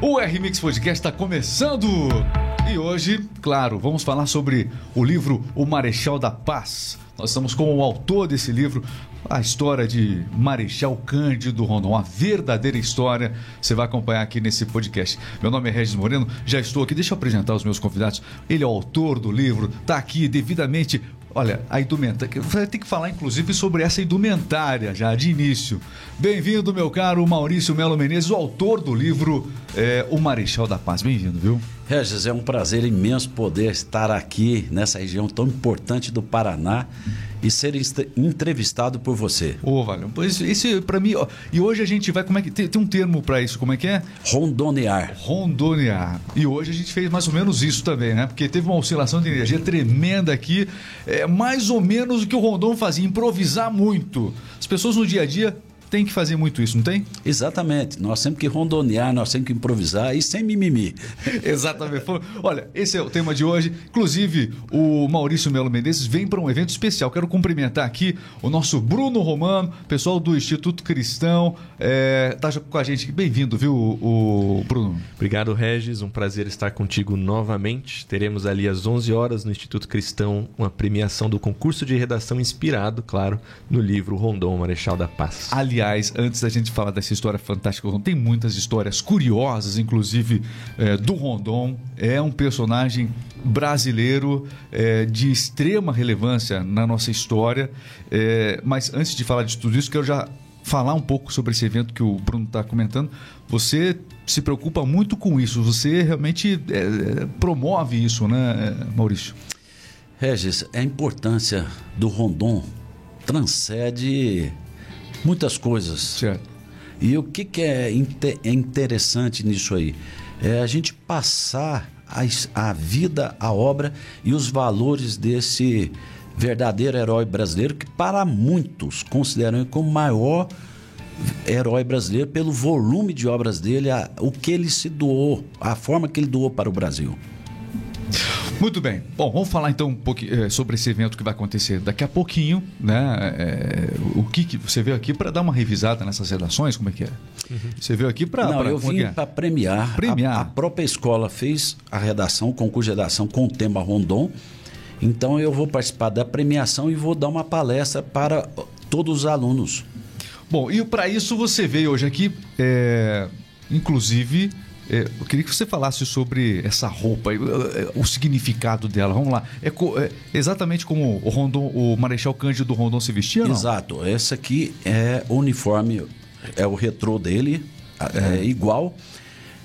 O R-Mix Podcast está começando! E hoje, claro, vamos falar sobre o livro O Marechal da Paz. Nós estamos com o autor desse livro, a história de Marechal Cândido Rondon, a verdadeira história. Você vai acompanhar aqui nesse podcast. Meu nome é Regis Moreno, já estou aqui. Deixa eu apresentar os meus convidados. Ele é o autor do livro, está aqui devidamente Olha, a indumentária. Tem que falar, inclusive, sobre essa indumentária já de início. Bem-vindo, meu caro Maurício Melo Menezes, o autor do livro é, O Marechal da Paz. Bem-vindo, viu? Regis, é um prazer imenso poder estar aqui nessa região tão importante do Paraná e ser entrevistado por você. Ô, oh, Valeu. Pois isso para mim, ó, e hoje a gente vai, como é que tem, tem, um termo para isso, como é que é? Rondonear. Rondonear. E hoje a gente fez mais ou menos isso também, né? Porque teve uma oscilação de energia tremenda aqui, é mais ou menos o que o Rondon fazia, improvisar muito. As pessoas no dia a dia tem que fazer muito isso, não tem? Exatamente. Nós temos que rondonear, nós temos que improvisar e sem mimimi. Exatamente. Olha, esse é o tema de hoje. Inclusive, o Maurício Melo Menezes vem para um evento especial. Quero cumprimentar aqui o nosso Bruno Romano, pessoal do Instituto Cristão. É, tá com a gente. Bem-vindo, viu, o Bruno? Obrigado, Regis. Um prazer estar contigo novamente. Teremos ali às 11 horas no Instituto Cristão uma premiação do concurso de redação inspirado, claro, no livro Rondon, Marechal da Paz. Ali Aliás, antes da gente falar dessa história fantástica, tem muitas histórias curiosas, inclusive é, do Rondon. É um personagem brasileiro é, de extrema relevância na nossa história. É, mas antes de falar de tudo isso, quero já falar um pouco sobre esse evento que o Bruno está comentando. Você se preocupa muito com isso, você realmente é, promove isso, né, Maurício? Regis, a importância do Rondon transcende muitas coisas. Certo. E o que, que é, é interessante nisso aí? É a gente passar a, a vida, a obra e os valores desse verdadeiro herói brasileiro, que para muitos consideram como o maior herói brasileiro pelo volume de obras dele, a, o que ele se doou, a forma que ele doou para o Brasil. Muito bem. Bom, vamos falar então um pouquinho é, sobre esse evento que vai acontecer daqui a pouquinho, né? É, o que, que você veio aqui para dar uma revisada nessas redações? Como é que é? Uhum. Você veio aqui para. Não, pra, eu vim é? para premiar. Premiar. A, a, própria escola fez a redação, o concurso de redação com o tema Rondon. Então eu vou participar da premiação e vou dar uma palestra para todos os alunos. Bom, e para isso você veio hoje aqui, é, inclusive eu queria que você falasse sobre essa roupa, o significado dela. Vamos lá. É, é exatamente como o, Rondon, o Marechal Cândido Rondon se vestia? Não? Exato. Essa aqui é o uniforme, é o retrô dele, é, é igual.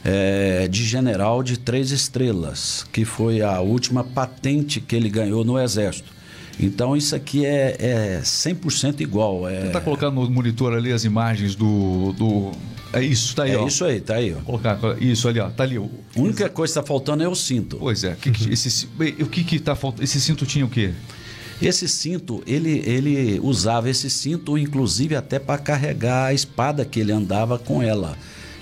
É, de general de três estrelas, que foi a última patente que ele ganhou no Exército. Então isso aqui é, é 100% igual. É... Você está colocando no monitor ali as imagens do, do é isso, tá aí, é ó. isso aí, tá aí, ó. Colocar isso ali, ó. Tá ali. A única coisa que tá faltando é o cinto. Pois é. Que que, esse, o que que tá faltando? Esse cinto tinha o quê? Esse cinto, ele, ele usava esse cinto, inclusive, até para carregar a espada que ele andava com ela.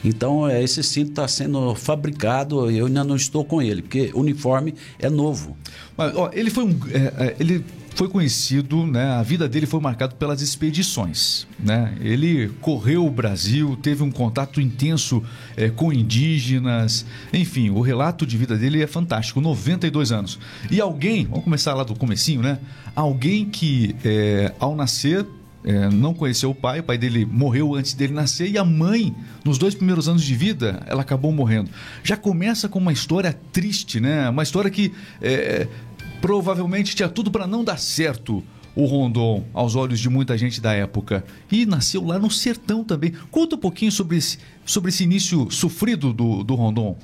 Então, é, esse cinto está sendo fabricado, eu ainda não estou com ele, porque o uniforme é novo. Mas, ó, ele foi um. É, é ele foi conhecido, né, a vida dele foi marcada pelas expedições. Né? Ele correu o Brasil, teve um contato intenso é, com indígenas, enfim, o relato de vida dele é fantástico, 92 anos. E alguém, vamos começar lá do comecinho, né? Alguém que é, ao nascer é, não conheceu o pai, o pai dele morreu antes dele nascer e a mãe, nos dois primeiros anos de vida, ela acabou morrendo. Já começa com uma história triste, né? Uma história que é, Provavelmente tinha tudo para não dar certo o Rondon aos olhos de muita gente da época. E nasceu lá no sertão também. Conta um pouquinho sobre esse, sobre esse início sofrido do, do Rondon.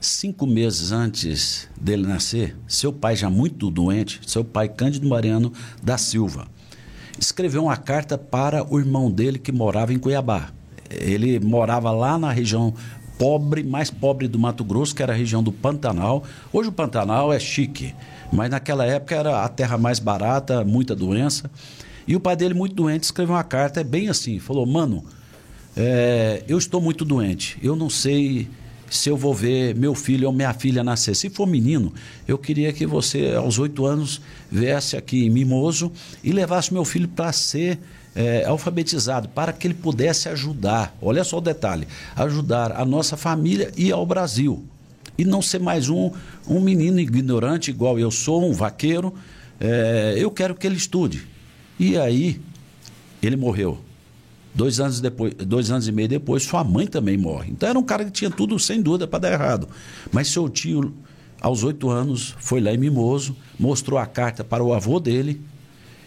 Cinco meses antes dele nascer, seu pai já muito doente, seu pai Cândido Mariano da Silva, escreveu uma carta para o irmão dele que morava em Cuiabá. Ele morava lá na região pobre, mais pobre do Mato Grosso, que era a região do Pantanal. Hoje o Pantanal é chique. Mas naquela época era a terra mais barata, muita doença. E o pai dele, muito doente, escreveu uma carta, é bem assim: falou, mano, é, eu estou muito doente, eu não sei se eu vou ver meu filho ou minha filha nascer. Se for menino, eu queria que você, aos oito anos, viesse aqui em Mimoso e levasse meu filho para ser é, alfabetizado para que ele pudesse ajudar, olha só o detalhe, ajudar a nossa família e ao Brasil. E não ser mais um, um menino ignorante igual eu sou, um vaqueiro. É, eu quero que ele estude. E aí, ele morreu. Dois anos, depois, dois anos e meio depois, sua mãe também morre. Então era um cara que tinha tudo, sem dúvida, para dar errado. Mas seu tio, aos oito anos, foi lá em Mimoso, mostrou a carta para o avô dele,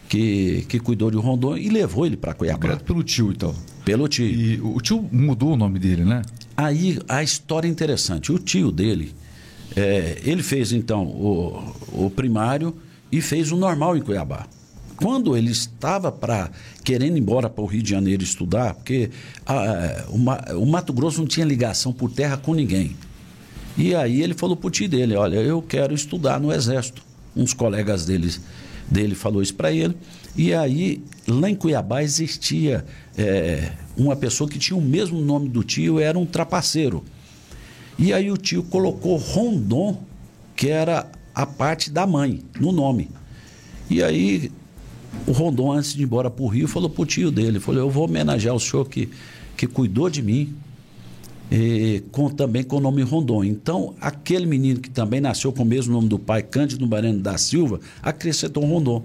que, que cuidou de Rondônia, e levou ele para Cuiabá. Criado pelo tio, então. Pelo tio. E o tio mudou o nome dele, né? Aí a história é interessante. O tio dele, é, ele fez então o, o primário e fez o normal em Cuiabá quando ele estava para querendo ir embora para o Rio de Janeiro estudar, porque a, o, o, Mato Grosso não tinha ligação por terra com ninguém. E aí ele falou para o tio dele, olha, eu quero estudar no Exército. Uns colegas dele, dele falou isso para ele. E aí, lá em Cuiabá existia é, uma pessoa que tinha o mesmo nome do tio, era um trapaceiro. E aí o tio colocou Rondon, que era a parte da mãe, no nome. E aí o Rondon, antes de ir embora para o Rio, falou para o tio dele: falou, Eu vou homenagear o senhor que, que cuidou de mim, e, com, também com o nome Rondon. Então, aquele menino que também nasceu com o mesmo nome do pai, Cândido Mariano da Silva, acrescentou Rondon.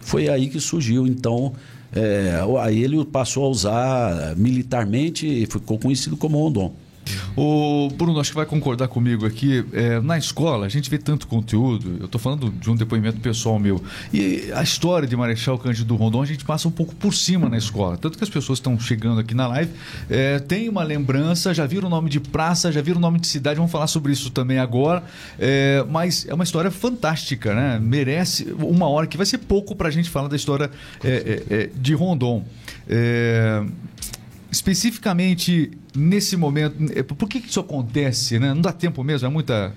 Foi aí que surgiu. Então, é, aí ele passou a usar militarmente e ficou conhecido como Rondon. O Bruno, acho que vai concordar comigo aqui. É, na escola, a gente vê tanto conteúdo. Eu estou falando de um depoimento pessoal meu. E a história de Marechal Cândido Rondon, a gente passa um pouco por cima na escola. Tanto que as pessoas estão chegando aqui na live, é, tem uma lembrança, já viram o nome de praça, já viram o nome de cidade. Vamos falar sobre isso também agora. É, mas é uma história fantástica, né? Merece uma hora que vai ser pouco para a gente falar da história é, é, é, de Rondon. Especificamente nesse momento, é, por que, que isso acontece, né? Não dá tempo mesmo, é muita.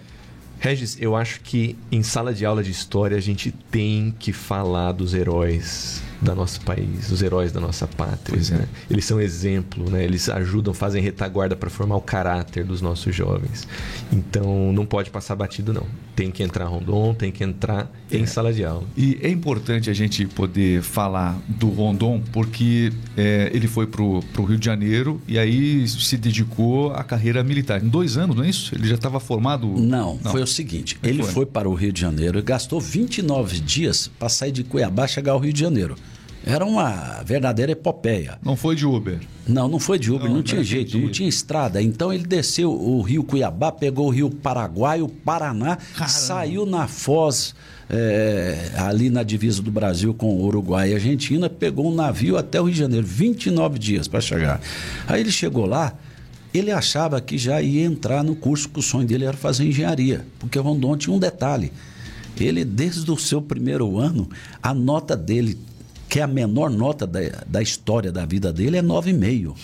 Regis, eu acho que em sala de aula de história a gente tem que falar dos heróis da nosso país, os heróis da nossa pátria. É. Né? Eles são exemplo, né? eles ajudam, fazem retaguarda para formar o caráter dos nossos jovens. Então não pode passar batido, não. Tem que entrar Rondon, tem que entrar é. em sala de aula. E é importante a gente poder falar do Rondon, porque é, ele foi para o Rio de Janeiro e aí se dedicou à carreira militar. Em dois anos, não é isso? Ele já estava formado? Não, não, foi o seguinte: ele foi? foi para o Rio de Janeiro e gastou 29 dias para sair de Cuiabá e chegar ao Rio de Janeiro. Era uma verdadeira epopeia. Não foi de Uber? Não, não foi de Uber, não, não tinha jeito, entendi. não tinha estrada. Então ele desceu o rio Cuiabá, pegou o rio Paraguai, o Paraná, Caramba. saiu na Foz, é, ali na divisa do Brasil com o Uruguai e Argentina, pegou um navio até o Rio de Janeiro, 29 dias para chegar. Aí ele chegou lá, ele achava que já ia entrar no curso, que o sonho dele era fazer engenharia, porque Rondon tinha um detalhe. Ele, desde o seu primeiro ano, a nota dele que a menor nota da, da história da vida dele é 9,5.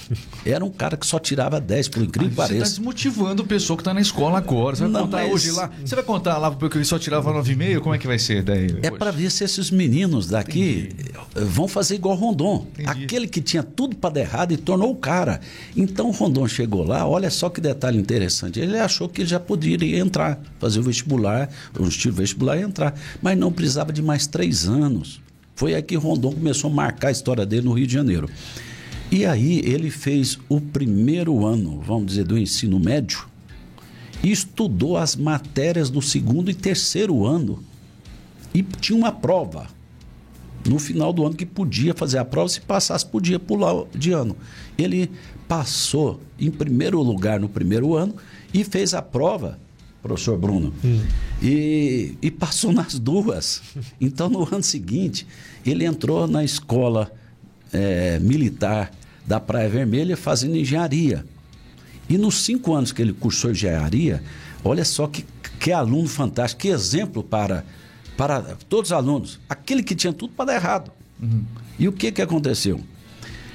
Era um cara que só tirava 10, por incrível que pareça. Você está desmotivando o pessoa que está na escola agora. Você vai Não, contar mas... hoje lá. Você vai contar lá porque ele só tirava 9,5? Como é que vai ser daí? É para ver se esses meninos daqui Entendi. vão fazer igual Rondon. Entendi. Aquele que tinha tudo para dar errado e tornou o cara. Então o Rondon chegou lá, olha só que detalhe interessante. Ele achou que já poderia entrar, fazer o vestibular, o estilo vestibular e entrar. Mas não precisava de mais três anos. Foi aí que Rondon começou a marcar a história dele no Rio de Janeiro. E aí ele fez o primeiro ano, vamos dizer, do ensino médio e estudou as matérias do segundo e terceiro ano. E tinha uma prova no final do ano que podia fazer a prova, se passasse, podia pular de ano. Ele passou em primeiro lugar no primeiro ano e fez a prova professor Bruno. Hum. E, e passou nas duas. Então, no ano seguinte, ele entrou na escola é, militar da Praia Vermelha fazendo engenharia. E nos cinco anos que ele cursou engenharia, olha só que, que aluno fantástico, que exemplo para, para todos os alunos. Aquele que tinha tudo para dar errado. Uhum. E o que, que aconteceu?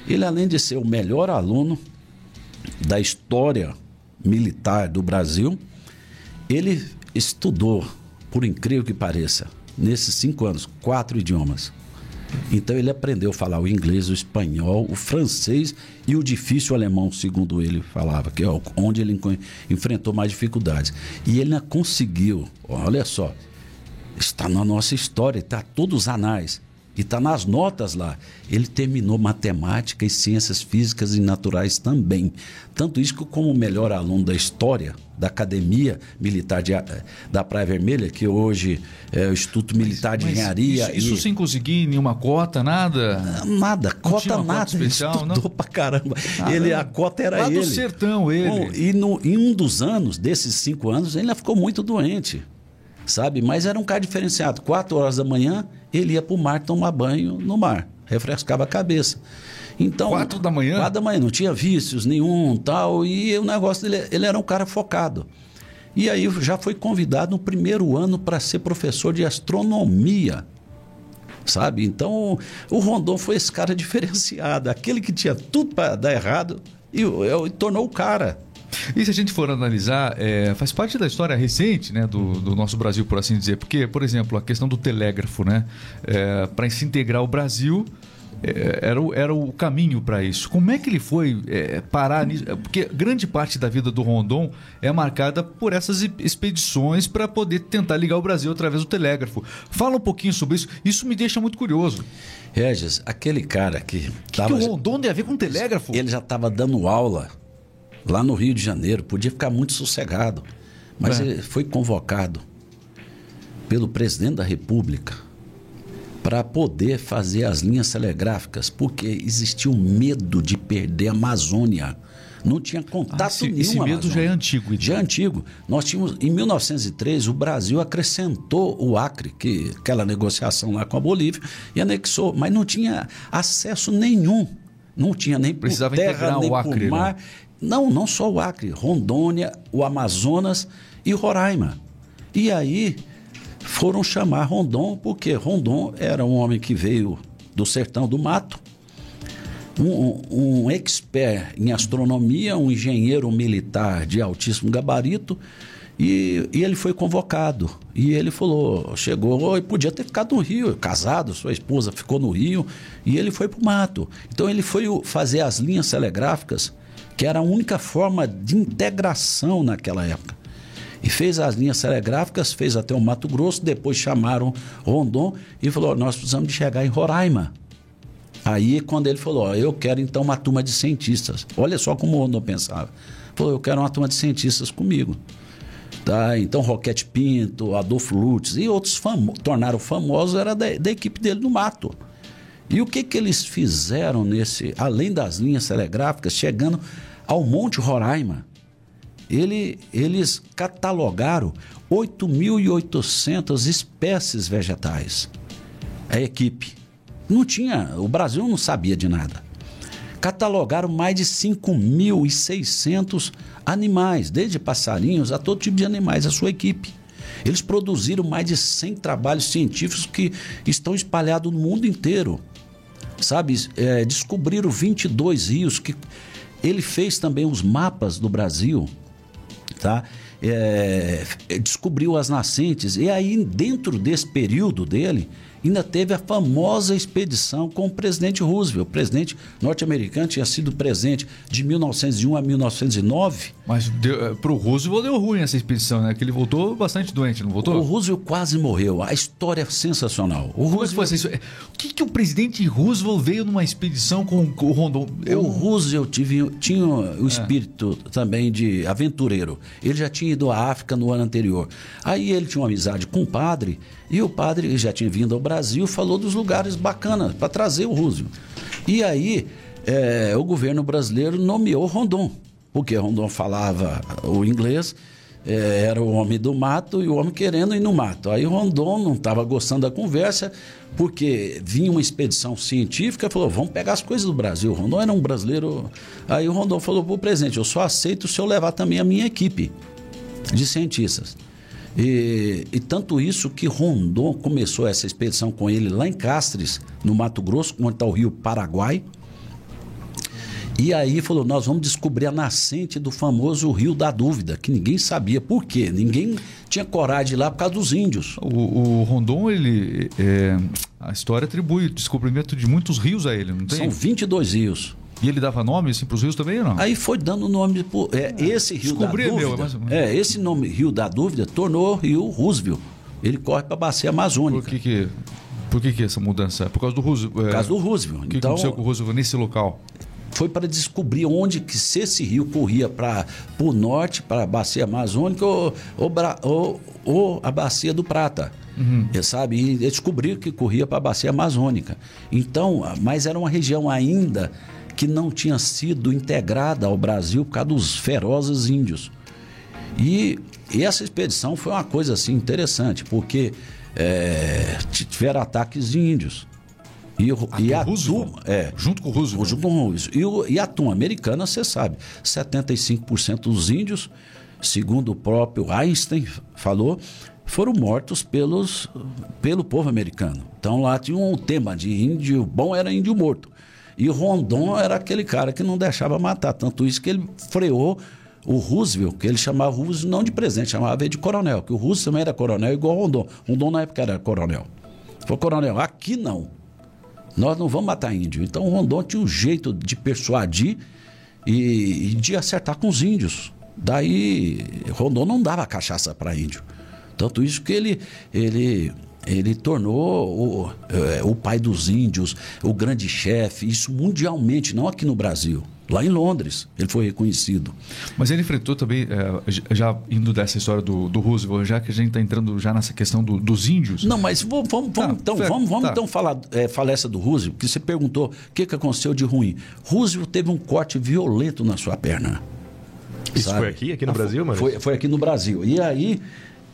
Ele, além de ser o melhor aluno da história militar do Brasil, ele estudou, por incrível que pareça, nesses cinco anos, quatro idiomas. Então ele aprendeu a falar o inglês, o espanhol, o francês e o difícil alemão, segundo ele falava, que é onde ele enfrentou mais dificuldades. E ele conseguiu, olha só, está na nossa história, está todos os anais. E está nas notas lá. Ele terminou matemática e ciências físicas e naturais também. Tanto isso que, como o melhor aluno da história da Academia Militar de, da Praia Vermelha, que hoje é o Instituto Militar de Engenharia. Isso, isso e... sem conseguir nenhuma cota, nada? Nada, cota nada. Cota especial, ele estudou não? pra caramba. Ele, a cota era Lá ele. do sertão, ele. Bom, e no, em um dos anos, desses cinco anos, ele ficou muito doente sabe? Mas era um cara diferenciado. Quatro horas da manhã, ele ia para o mar tomar banho no mar, refrescava a cabeça. Então, quatro da manhã? Quatro da manhã, não tinha vícios nenhum tal, e o negócio dele, ele era um cara focado. E aí já foi convidado no primeiro ano para ser professor de astronomia. Sabe? Então, o Rondon foi esse cara diferenciado, aquele que tinha tudo para dar errado e, e, e tornou o cara. E se a gente for analisar, é, faz parte da história recente né, do, do, nosso Brasil, por assim dizer. Porque, por exemplo, a questão do telégrafo, né? É, para se integrar o Brasil, é, era, o, era o caminho para isso. Como é que ele foi é, parar nisso? Porque grande parte da vida do Rondon é marcada por essas expedições para poder tentar ligar o Brasil através do telégrafo. Fala um pouquinho sobre isso. Isso me deixa muito curioso. Regis, aquele cara que. O que, tava... que o Rondon tem a ver com telégrafo? Ele já estava dando aula lá no Rio de Janeiro, podia ficar muito sossegado. Mas é. ele foi convocado pelo presidente da República para poder fazer as linhas telegráficas, porque existia o medo de perder a Amazônia. Não tinha contato ah, esse, nenhum. Esse medo já é antigo. Então. Já é antigo. Nós tínhamos, em 1903, o Brasil acrescentou o Acre, que aquela negociação lá com a Bolívia, e anexou, mas não tinha acesso nenhum. Não tinha nem Precisava por terra, nem o Acre, por mar. Né? Não, não só o Acre, Rondônia, o Amazonas e Roraima. E aí foram chamar Rondon, porque Rondon era um homem que veio do sertão do mato, um, um expert em astronomia, um engenheiro militar de altíssimo gabarito, e, e, ele foi convocado. E ele falou, chegou e podia ter ficado no Rio, casado, sua esposa ficou no Rio, e ele foi para o mato. Então ele foi fazer as linhas telegráficas que era a única forma de integração naquela época. E fez as linhas telegráficas, fez até o Mato Grosso, depois chamaram Rondon e falou: nós precisamos de chegar em Roraima. Aí, quando ele falou: eu quero então uma turma de cientistas. Olha só como o Rondon pensava. Falou: eu quero uma turma de cientistas comigo. Tá? Então, Roquete Pinto, Adolfo Lutz e outros famo tornaram famosos, era da, da equipe dele no mato. E o que, que eles fizeram nesse, além das linhas telegráficas, chegando ao Monte Roraima? Ele, eles catalogaram 8.800 espécies vegetais. A equipe. Não tinha, o Brasil não sabia de nada. Catalogaram mais de 5.600 animais, desde passarinhos a todo tipo de animais, a sua equipe. Eles produziram mais de 100 trabalhos científicos que estão espalhados no mundo inteiro sabe? É, descobriram 22 rios que ele fez também os mapas do Brasil, tá? É, descobriu as nascentes e aí dentro desse período dele ainda teve a famosa expedição com o presidente Roosevelt. O presidente norte-americano tinha sido presente de 1901 a 1909. Mas eh, para o Roosevelt deu ruim essa expedição, né? Que ele voltou bastante doente, não voltou? O Roosevelt quase morreu. A história é sensacional. O, Como Roosevelt... É foi o que, que o presidente Roosevelt veio numa expedição com o Rondon? Eu... O Roosevelt tive, tinha o é. espírito é. também de aventureiro. Ele já tinha ido à África no ano anterior. Aí ele tinha uma amizade com o padre e o padre já tinha vindo ao Brasil, falou dos lugares bacanas para trazer o Roosevelt. E aí é, o governo brasileiro nomeou Rondon, porque Rondon falava o inglês, é, era o homem do mato e o homem querendo ir no mato. Aí Rondon não estava gostando da conversa, porque vinha uma expedição científica falou: vamos pegar as coisas do Brasil. Rondon era um brasileiro. Aí o Rondon falou para o presidente: eu só aceito se eu levar também a minha equipe de cientistas. E, e, tanto isso que Rondon começou essa expedição com ele lá em Castres, no Mato Grosso, onde está o rio Paraguai. E aí falou: nós vamos descobrir a nascente do famoso Rio da Dúvida, que ninguém sabia por quê. Ninguém tinha coragem de ir lá por causa dos índios. O, o Rondon, ele. É, a história atribui o descobrimento de muitos rios a ele, não tem? São 22 rios. E ele dava nome assim, para os rios também ou não? Aí foi dando nome. Pro, é, é, esse Rio da Dúvida. Meu, mas... É, esse nome Rio da Dúvida tornou Rio Roosevelt. Ele corre para a bacia amazônica. Por que, que Por que, que essa mudança? Por causa do Roosevelt? Por causa do Roosevelt. O que então, aconteceu com o Roosevelt nesse local? Foi para descobrir onde que se esse rio corria para o norte, para a bacia amazônica ou, ou, ou, ou a bacia do Prata. Uhum. Sabe? E descobriu que corria para a bacia amazônica. Então, mas era uma região ainda que não tinha sido integrada ao Brasil por causa dos ferozes índios. E, e essa expedição foi uma coisa assim interessante, porque é, tiveram ataques de índios. E, e a turma, é, junto com o Roosevelt. Junto com o Roosevelt. E, e a turma americana, você sabe, 75% dos índios, segundo o próprio Einstein falou, foram mortos pelos, pelo povo americano. Então lá tinha um tema de índio bom era índio morto. E Rondon era aquele cara que não deixava matar. Tanto isso que ele freou o Roosevelt, que ele chamava Roosevelt não de presidente, chamava ele de coronel, que o Roosevelt também era coronel igual Rondon. Rondon na época era coronel. Foi coronel, aqui não. Nós não vamos matar índio. Então Rondon tinha um jeito de persuadir e, e de acertar com os índios. Daí Rondon não dava cachaça para índio. Tanto isso que ele, ele, ele tornou o, é, o pai dos índios, o grande chefe, isso mundialmente, não aqui no Brasil. Lá em Londres, ele foi reconhecido. Mas ele enfrentou também, é, já indo dessa história do, do Roosevelt, já que a gente está entrando já nessa questão do, dos índios. Não, mas vamos, vamos, tá, então, vamos, vamos tá. então falar, é, falar essa do Roosevelt, que você perguntou o que, que aconteceu de ruim. Roosevelt teve um corte violento na sua perna. Isso sabe? foi aqui, aqui no ah, Brasil, mano? Foi, foi aqui no Brasil. E aí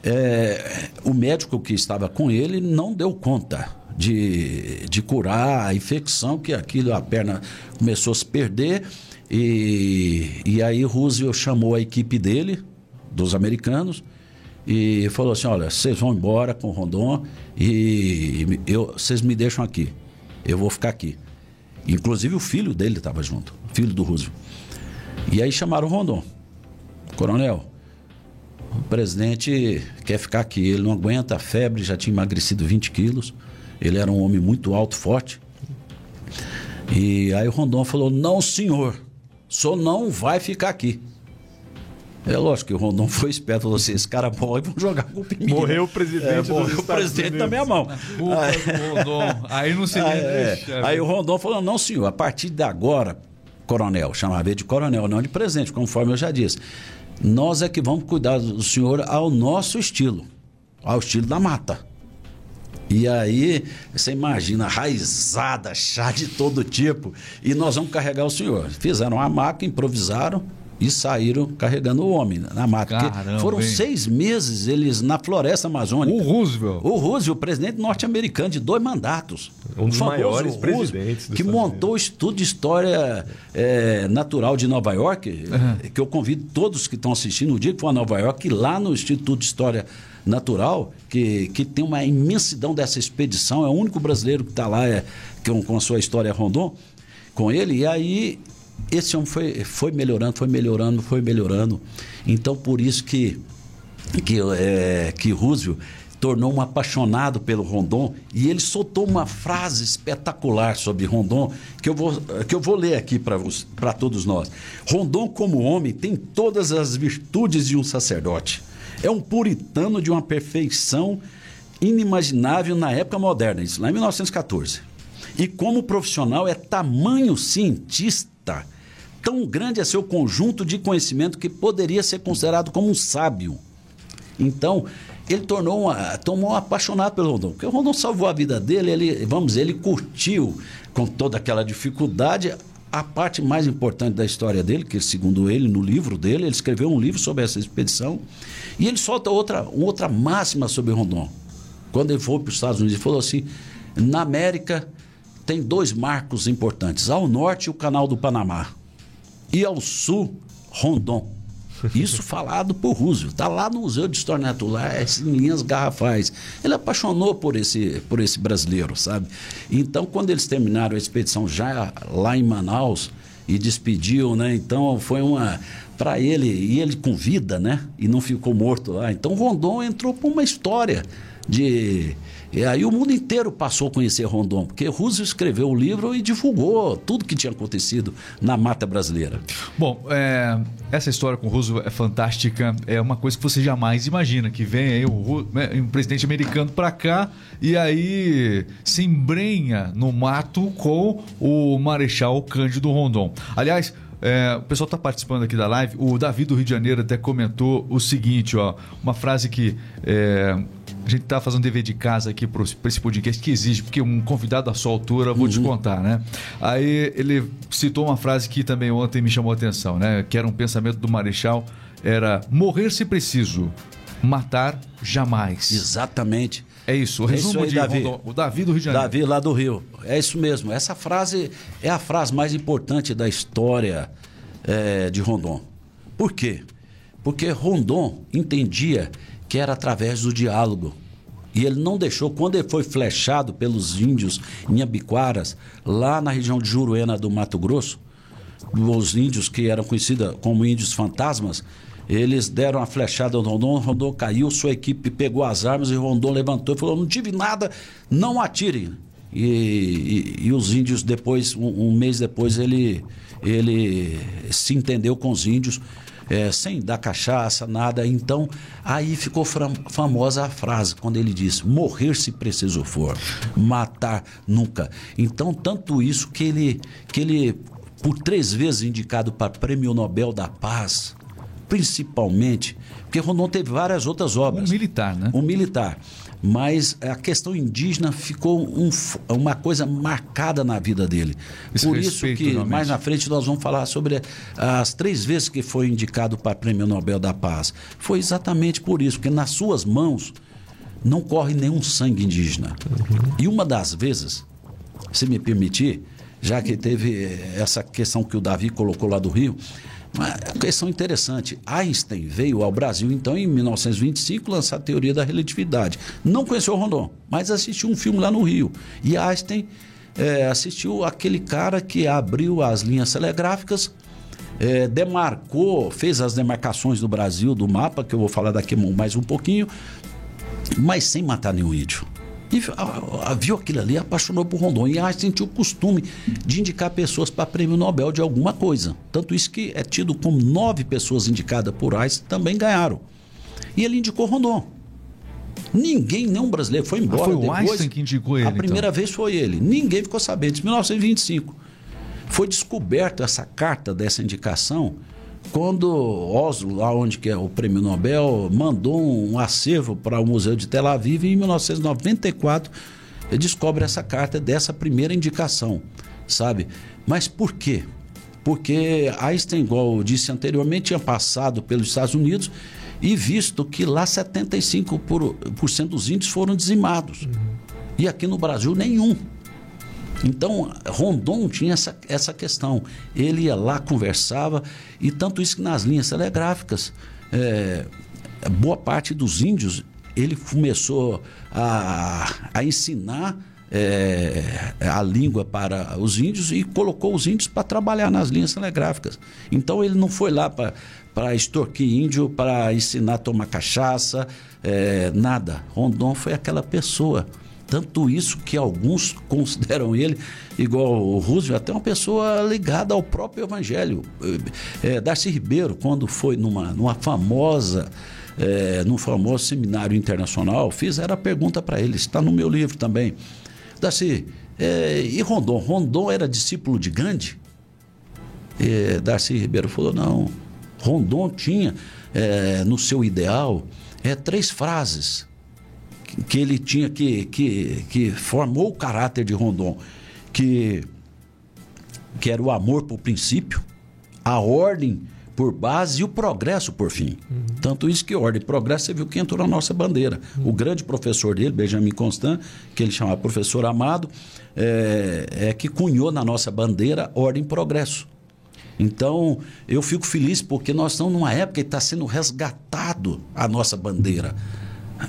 é, o médico que estava com ele não deu conta de, de curar a infecção, que aquilo, a perna começou a se perder. E, e aí Roosevelt chamou a equipe dele, dos americanos, e falou assim: olha, vocês vão embora com Rondon e eu, vocês me deixam aqui. Eu vou ficar aqui. Inclusive o filho dele estava junto, filho do Roosevelt. E aí chamaram o Rondon. Coronel, o presidente quer ficar aqui. Ele não aguenta a febre, já tinha emagrecido 20 quilos. Ele era um homem muito alto, forte. E aí o Rondon falou: Não, senhor, só não vai ficar aqui. É lógico que o Rondon foi esperto, falou assim: esse cara morre, vão jogar com o Morreu o presidente. É, morreu o presidente Unidos. na minha mão. Aí, Rondon. aí não seria. Aí, é. aí o Rondon falou: não, senhor, a partir de agora, coronel, chamava ele de coronel, não de presidente, conforme eu já disse. Nós é que vamos cuidar do senhor ao nosso estilo, ao estilo da mata. E aí, você imagina, raizada, chá de todo tipo, e nós vamos carregar o senhor. Fizeram uma maca, improvisaram, e saíram carregando o homem na mata. Caramba, foram hein? seis meses eles na floresta amazônica. O Roosevelt. O Roosevelt, presidente norte-americano de dois mandatos. Um dos maiores presidentes. que montou o estudo de história é, natural de Nova York, uhum. que eu convido todos que estão assistindo, no dia que for a Nova York, lá no Instituto de História Natural, que, que tem uma imensidão dessa expedição, é o único brasileiro que está lá é, com, com a sua história Rondon, com ele, e aí esse homem foi, foi melhorando, foi melhorando, foi melhorando. Então, por isso que, que, é, que Roosevelt tornou um apaixonado pelo Rondon e ele soltou uma frase espetacular sobre Rondon que eu vou, que eu vou ler aqui para todos nós. Rondon, como homem, tem todas as virtudes de um sacerdote. É um puritano de uma perfeição inimaginável na época moderna, isso lá em 1914. E como profissional é tamanho cientista Tão grande é seu conjunto de conhecimento que poderia ser considerado como um sábio. Então, ele tornou uma, tomou um apaixonado pelo Rondon. Porque o Rondon salvou a vida dele, ele, vamos dizer, ele curtiu com toda aquela dificuldade a parte mais importante da história dele, que segundo ele, no livro dele, ele escreveu um livro sobre essa expedição, e ele solta outra, outra máxima sobre Rondon. Quando ele foi para os Estados Unidos, ele falou assim: na América tem dois marcos importantes. Ao norte, o Canal do Panamá. E ao sul, Rondon. Isso falado por Roosevelt. Está lá no Museu de História Natural, em linhas garrafais. Ele apaixonou por esse, por esse brasileiro, sabe? Então, quando eles terminaram a expedição já lá em Manaus e despediu, né? Então, foi uma. Para ele, e ele com vida, né? E não ficou morto lá. Então, Rondon entrou para uma história de e aí o mundo inteiro passou a conhecer Rondon, porque Roosevelt escreveu o livro e divulgou tudo que tinha acontecido na mata brasileira. Bom, é, essa história com Roosevelt é fantástica. É uma coisa que você jamais imagina, que vem aí o, né, um presidente americano para cá e aí se embrenha no mato com o Marechal Cândido Rondon. Aliás, é, o pessoal está participando aqui da live. O Davi do Rio de Janeiro até comentou o seguinte, ó, uma frase que é, a gente está fazendo dever de casa aqui para esse podcast que exige, porque um convidado à sua altura, vou uhum. te contar, né? Aí ele citou uma frase que também ontem me chamou a atenção, né? Que era um pensamento do Marechal, era morrer se preciso, matar jamais. Exatamente. É isso, o resumo é isso aí, de Davi. o Davi do Rio de Janeiro. Davi lá do Rio. É isso mesmo. Essa frase é a frase mais importante da história é, de Rondon. Por quê? Porque Rondon entendia que era através do diálogo. E ele não deixou, quando ele foi flechado pelos índios em lá na região de Juruena do Mato Grosso, os índios que eram conhecidos como índios fantasmas, eles deram a flechada ao Rondon, Rondon caiu, sua equipe pegou as armas e Rondon levantou e falou: Não tive nada, não atirem. E, e, e os índios, depois, um, um, mês depois, ele, ele se entendeu com os índios é, sem dar cachaça, nada. Então, aí ficou famosa a frase, quando ele disse: morrer se preciso for, matar nunca. Então, tanto isso que ele, que ele por três vezes indicado para Prêmio Nobel da Paz, principalmente, porque Rondon teve várias outras obras. Um militar, né? Um militar mas a questão indígena ficou um, uma coisa marcada na vida dele. Esse Por isso que realmente. mais na frente nós vamos falar sobre as três vezes que foi indicado para o Prêmio Nobel da Paz. Foi exatamente por isso, porque nas suas mãos não corre nenhum sangue indígena. Uhum. E uma das vezes, se me permitir, já que teve essa questão que o Davi colocou lá do Rio, uma questão interessante. Einstein veio ao Brasil, então, em 1925, lançar a teoria da relatividade. Não conheceu Rondon, mas assistiu um filme lá no Rio. E Einstein é, assistiu aquele cara que abriu as linhas telegráficas, é, demarcou, fez as demarcações do Brasil, do mapa, que eu vou falar daqui mais um pouquinho, mas sem matar nenhum índio. E a, a, viu aquilo ali, apaixonou por Rondon. E Einstein tinha o costume de indicar pessoas para prêmio Nobel de alguma coisa. Tanto isso que é tido como nove pessoas indicadas por Einstein também ganharam. E ele indicou Rondon. Ninguém, nenhum brasileiro, foi embora. Ah, foi o depois, Einstein que indicou ele. A primeira então. vez foi ele. Ninguém ficou sabendo. Em 1925 foi descoberta essa carta dessa indicação quando Oslo, lá onde que é o prêmio Nobel, mandou um acervo para o Museu de Tel Aviv em 1994 ele descobre essa carta dessa primeira indicação, sabe? Mas por quê? Porque Einstein, igual eu disse anteriormente, tinha passado pelos Estados Unidos e visto que lá 75% por, por cento dos índios foram dizimados. Uhum. E aqui no Brasil, nenhum. Então, Rondon tinha essa, essa questão. Ele ia lá, conversava, e tanto isso que nas linhas telegráficas, é, boa parte dos índios, ele começou a, a ensinar é, a língua para os índios e colocou os índios para trabalhar nas linhas telegráficas. Então ele não foi lá para extorquir índio, para ensinar a tomar cachaça, é, nada. Rondon foi aquela pessoa tanto isso que alguns consideram ele, igual o Roosevelt, até uma pessoa ligada ao próprio Evangelho. É, Darcy Ribeiro, quando foi numa, numa famosa. É, num famoso seminário internacional, fizeram a pergunta para ele, está no meu livro também. Darcy, é, e Rondon? Rondon era discípulo de Gandhi? É, Darcy Ribeiro falou: não. Rondon tinha é, no seu ideal é, três frases que ele tinha que, que, que formou o caráter de Rondon, que, que era o amor por princípio, a ordem por base e o progresso por fim. Uhum. Tanto isso que ordem e progresso, você viu que entrou na nossa bandeira. Uhum. O grande professor dele, Benjamin Constant, que ele chamava professor amado, é, é que cunhou na nossa bandeira ordem e progresso. Então, eu fico feliz porque nós estamos numa época que está sendo resgatado a nossa bandeira.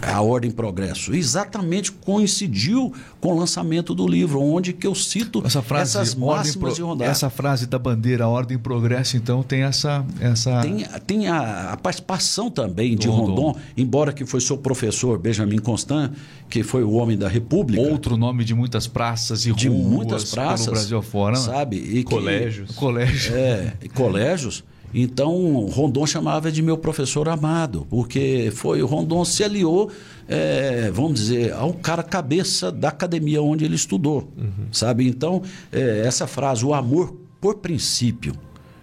A Ordem Progresso. Exatamente coincidiu com o lançamento do livro, onde que eu cito essa frase, essas máximas de Rondon. Essa frase da bandeira Ordem Progresso, então, tem essa... essa... Tem, tem a, a participação também de Rondon. Rondon, embora que foi seu professor, Benjamin Constant, que foi o homem da República. Outro nome de muitas praças e de ruas muitas praças, pelo Brasil afora. Sabe? E colégios. Que, colégios. É, colégios. Então, Rondon chamava de meu professor amado, porque foi o Rondon se aliou, é, vamos dizer, ao cara cabeça da academia onde ele estudou, uhum. sabe? Então, é, essa frase, o amor por princípio.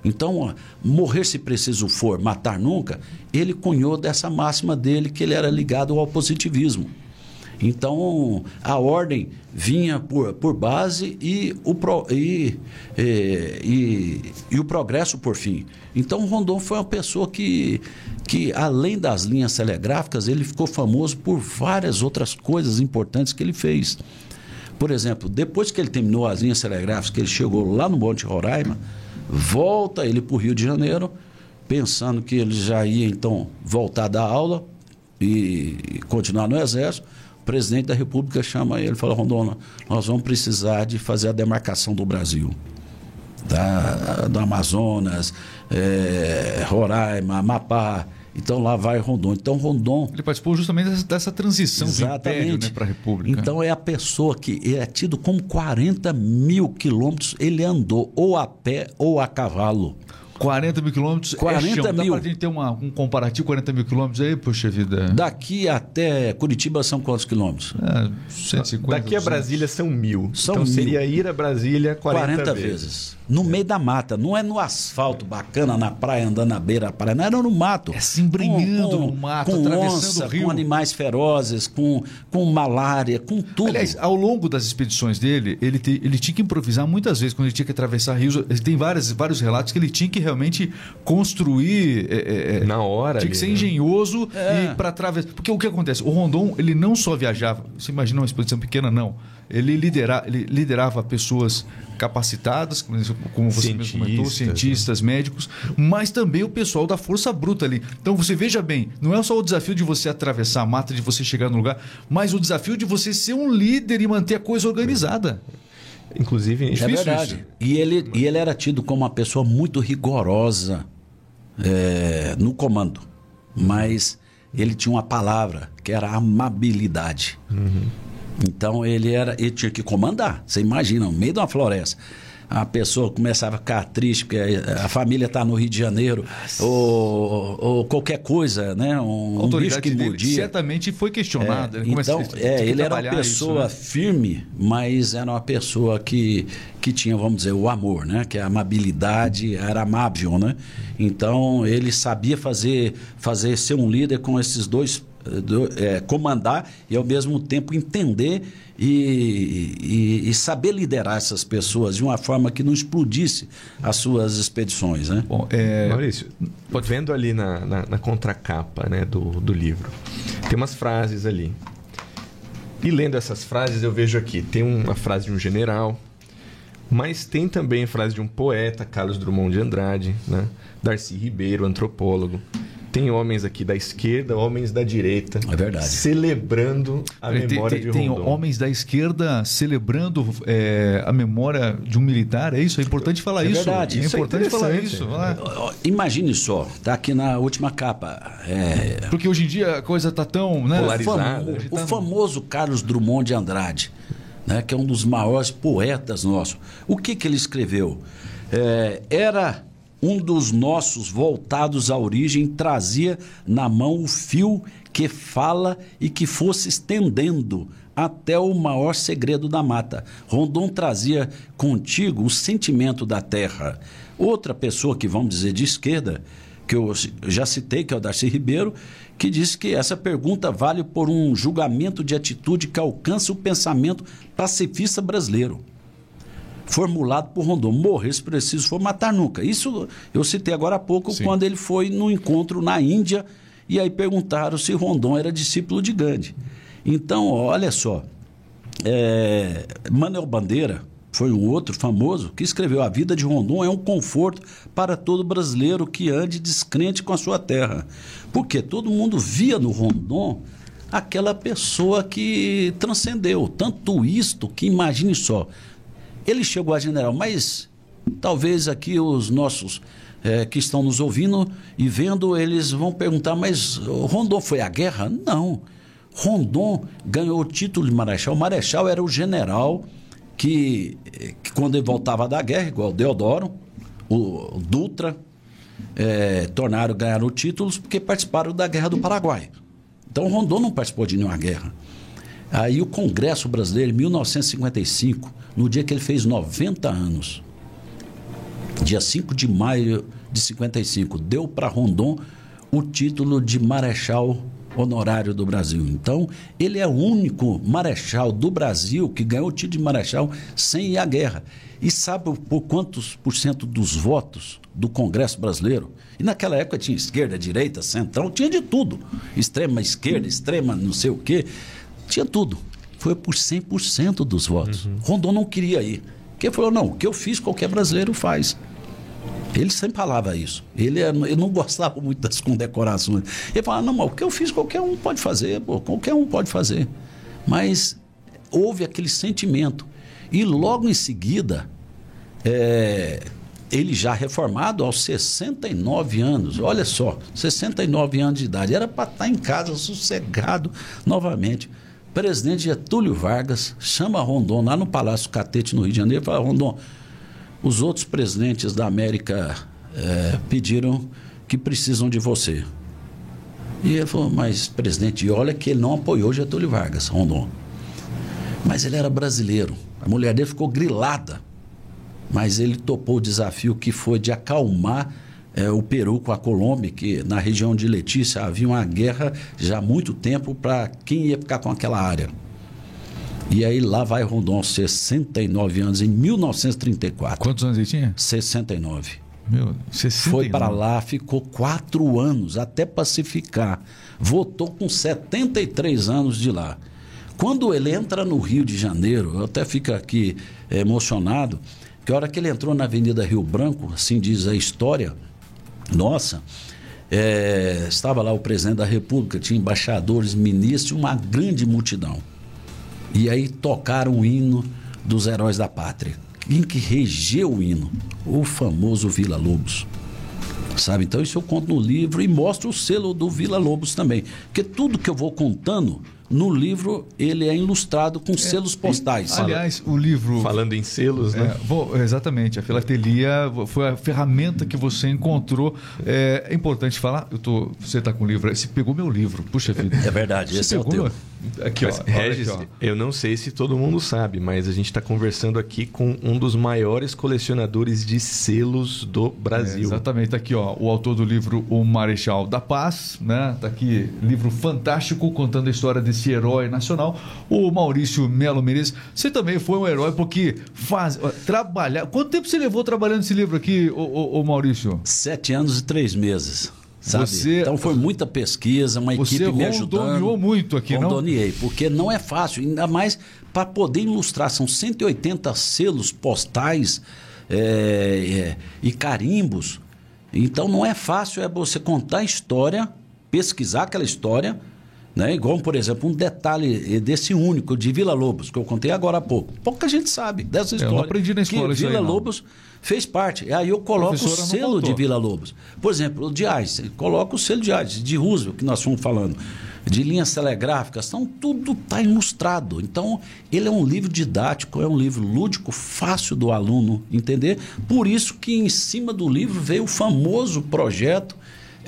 Então, morrer se preciso for, matar nunca, ele cunhou dessa máxima dele que ele era ligado ao positivismo. Então, a ordem vinha por, por base e o, pro, e, e, e, e, o progresso por fim. Então, Rondon foi uma pessoa que, que, além das linhas telegráficas, ele ficou famoso por várias outras coisas importantes que ele fez. Por exemplo, depois que ele terminou as linhas telegráficas, que ele chegou lá no Monte Roraima, volta ele para o Rio de Janeiro, pensando que ele já ia então voltar da aula e continuar no Exército presidente da República chama ele e fala: Rondona, nós vamos precisar de fazer a demarcação do Brasil. Da, do Amazonas, é, Roraima, Amapá. Então lá vai Rondon. Então Rondon. Ele participou justamente dessa, dessa transição exatamente. do Império né, para a República. Então é a pessoa que é tido como 40 mil quilômetros ele andou ou a pé ou a cavalo. 40 mil quilômetros 40 é chão. mil. Dá pra gente ter uma, um comparativo, 40 mil quilômetros aí, poxa vida. Daqui até Curitiba são quantos quilômetros? É, 150. Daqui a Brasília são mil. São então mil. seria ir a Brasília 40, 40 vezes. vezes no meio da mata. Não é no asfalto bacana, na praia, andando na beira da praia. Não era no mato. É se embrenhando no mato, com onça, o rio. Com animais ferozes, com, com malária, com tudo. Aliás, ao longo das expedições dele, ele, te, ele tinha que improvisar muitas vezes, quando ele tinha que atravessar rios. Tem várias, vários relatos que ele tinha que realmente construir. É, é, é na hora. Tinha que ser né? engenhoso é. e para atravessar. Porque o que acontece? O Rondon, ele não só viajava. Você imagina uma expedição pequena, não ele, lidera, ele liderava pessoas capacitadas, como você mesmo comentou, cientistas, né? médicos, mas também o pessoal da força bruta ali. Então você veja bem, não é só o desafio de você atravessar a mata, de você chegar no lugar, mas o desafio de você ser um líder e manter a coisa organizada. Inclusive, é verdade. Isso. E ele, e ele era tido como uma pessoa muito rigorosa é, no comando, mas ele tinha uma palavra que era amabilidade. Uhum. Então ele era, ele tinha que comandar. Você imagina, no meio de uma floresta a pessoa começava a ficar triste porque a família está no Rio de Janeiro ou, ou, qualquer coisa, né? Um, um bicho que mordia. Certamente foi questionado. É, então, é, ele era uma pessoa isso, né? firme, mas era uma pessoa que, que tinha, vamos dizer, o amor, né? Que a amabilidade era amável, né? Então ele sabia fazer, fazer ser um líder com esses dois do, é, comandar e ao mesmo tempo entender e, e, e, saber liderar essas pessoas de uma forma que não explodisse as suas expedições. Né? Bom, é... Maurício, vendo ali na, na, na contracapa né, do, do livro, tem umas frases ali. E lendo essas frases, eu vejo aqui: tem uma frase de um general, mas tem também a frase de um poeta, Carlos Drummond de Andrade, né? Darcy Ribeiro, antropólogo tem homens aqui da esquerda, homens da direita. É verdade. Celebrando a tem, memória tem, de Rondon. Tem homens da esquerda celebrando é, a memória de um militar, é isso? É importante falar é isso. Verdade. É isso é importante é falar isso. Imagine só, tá aqui na última capa. É... Porque hoje em dia a coisa tá tão né? polarizada. O, o famoso Carlos Drummond de Andrade, né, que é um dos maiores poetas nossos. O que, que ele escreveu? É, era um dos nossos voltados à origem trazia na mão o fio que fala e que fosse estendendo até o maior segredo da mata. Rondon trazia contigo o sentimento da terra. Outra pessoa que vamos dizer de esquerda, que eu já citei, que é o Darcy Ribeiro, que disse que essa pergunta vale por um julgamento de atitude que alcança o pensamento pacifista brasileiro formulado por Rondon. Morrer se preciso for matar nunca. Isso eu citei agora há pouco, Sim. quando ele foi no encontro na Índia e aí perguntaram se Rondon era discípulo de Gandhi. Então, olha só, é, Manuel Bandeira foi um outro famoso que escreveu: A vida de Rondon é um conforto para todo brasileiro que ande descrente com a sua terra. Porque todo mundo via no Rondon aquela pessoa que transcendeu. Tanto isto que imagine só. Ele chegou a general, mas talvez aqui os nossos é, que estão nos ouvindo e vendo, eles vão perguntar, mas Rondon foi à guerra? Não. Rondon ganhou o título de marechal. O marechal era o general que, que quando ele voltava da guerra, igual Deodoro, o, o Dutra, é, tornaram, ganharam títulos porque participaram da Guerra do Paraguai. Então Rondon não participou de nenhuma guerra. Aí o Congresso Brasileiro, em 1955, no dia que ele fez 90 anos, dia 5 de maio de 55, deu para Rondon o título de Marechal Honorário do Brasil. Então, ele é o único marechal do Brasil que ganhou o título de marechal sem ir à guerra. E sabe por quantos por cento dos votos do Congresso brasileiro? E naquela época tinha esquerda, direita, central, tinha de tudo. Extrema esquerda, extrema não sei o quê. Tinha tudo. Foi por 100% dos votos. Uhum. Rondon não queria ir. Porque falou: não, o que eu fiz, qualquer brasileiro faz. Ele sempre falava isso. Ele, ele não gostava muito das condecorações. Ele falava, não, mas o que eu fiz, qualquer um pode fazer, pô, qualquer um pode fazer. Mas houve aquele sentimento. E logo em seguida, é, ele já reformado aos 69 anos, olha só, 69 anos de idade, era para estar tá em casa sossegado novamente. Presidente Getúlio Vargas chama Rondon lá no Palácio Catete, no Rio de Janeiro, e fala: Rondon, os outros presidentes da América é, pediram que precisam de você. E ele falou, mas presidente, olha que ele não apoiou Getúlio Vargas, Rondon. Mas ele era brasileiro. A mulher dele ficou grilada. Mas ele topou o desafio que foi de acalmar é, o Peru com a Colômbia, que na região de Letícia havia uma guerra já há muito tempo para quem ia ficar com aquela área. E aí lá vai Rondon, 69 anos, em 1934. Quantos anos ele tinha? 69. Meu, 69. Foi para lá, ficou quatro anos até pacificar. Votou com 73 anos de lá. Quando ele entra no Rio de Janeiro, eu até fico aqui é, emocionado, que a hora que ele entrou na Avenida Rio Branco, assim diz a história, nossa, é, estava lá o presidente da República, tinha embaixadores, ministros, uma grande multidão. E aí tocaram o hino dos heróis da pátria. Quem que regeu o hino? O famoso Vila Lobos. Sabe? Então isso eu conto no livro e mostro o selo do Vila Lobos também. Porque tudo que eu vou contando no livro ele é ilustrado com é, selos postais. aliás, o livro. Falando em selos, né? É, vou, exatamente. A filatelia foi a ferramenta que você encontrou. É, é importante falar. Eu tô, você está com o livro. Você pegou meu livro. Puxa vida. É verdade. Você esse é o teu. Aqui, mas, ó, Regis, aqui, ó. eu não sei se todo mundo sabe, mas a gente está conversando aqui com um dos maiores colecionadores de selos do Brasil. É, exatamente, tá aqui, ó, o autor do livro O Marechal da Paz, né? Tá aqui, livro fantástico contando a história desse herói nacional, o Maurício Melo Menezes. Você também foi um herói porque faz trabalhar. Quanto tempo você levou trabalhando esse livro aqui, o, o, o Maurício? Sete anos e três meses. Sabe? Você, então foi muita pesquisa, uma equipe me ajudando. Você muito aqui, não? Rondoniei, porque não é fácil, ainda mais para poder ilustrar. São 180 selos postais é, é, e carimbos. Então não é fácil, é você contar a história, pesquisar aquela história, né? Igual, por exemplo, um detalhe desse único de Vila Lobos, que eu contei agora há pouco. Pouca gente sabe dessa história. Eu não aprendi na escola que Vila aí, Lobos fez parte. Aí eu coloco o selo de Vila Lobos. Por exemplo, o de Einstein, coloco o selo de Einstein, de Roosevelt, que nós fomos falando, de linhas telegráficas, então tudo está ilustrado. Então, ele é um livro didático, é um livro lúdico, fácil do aluno entender. Por isso que em cima do livro veio o famoso projeto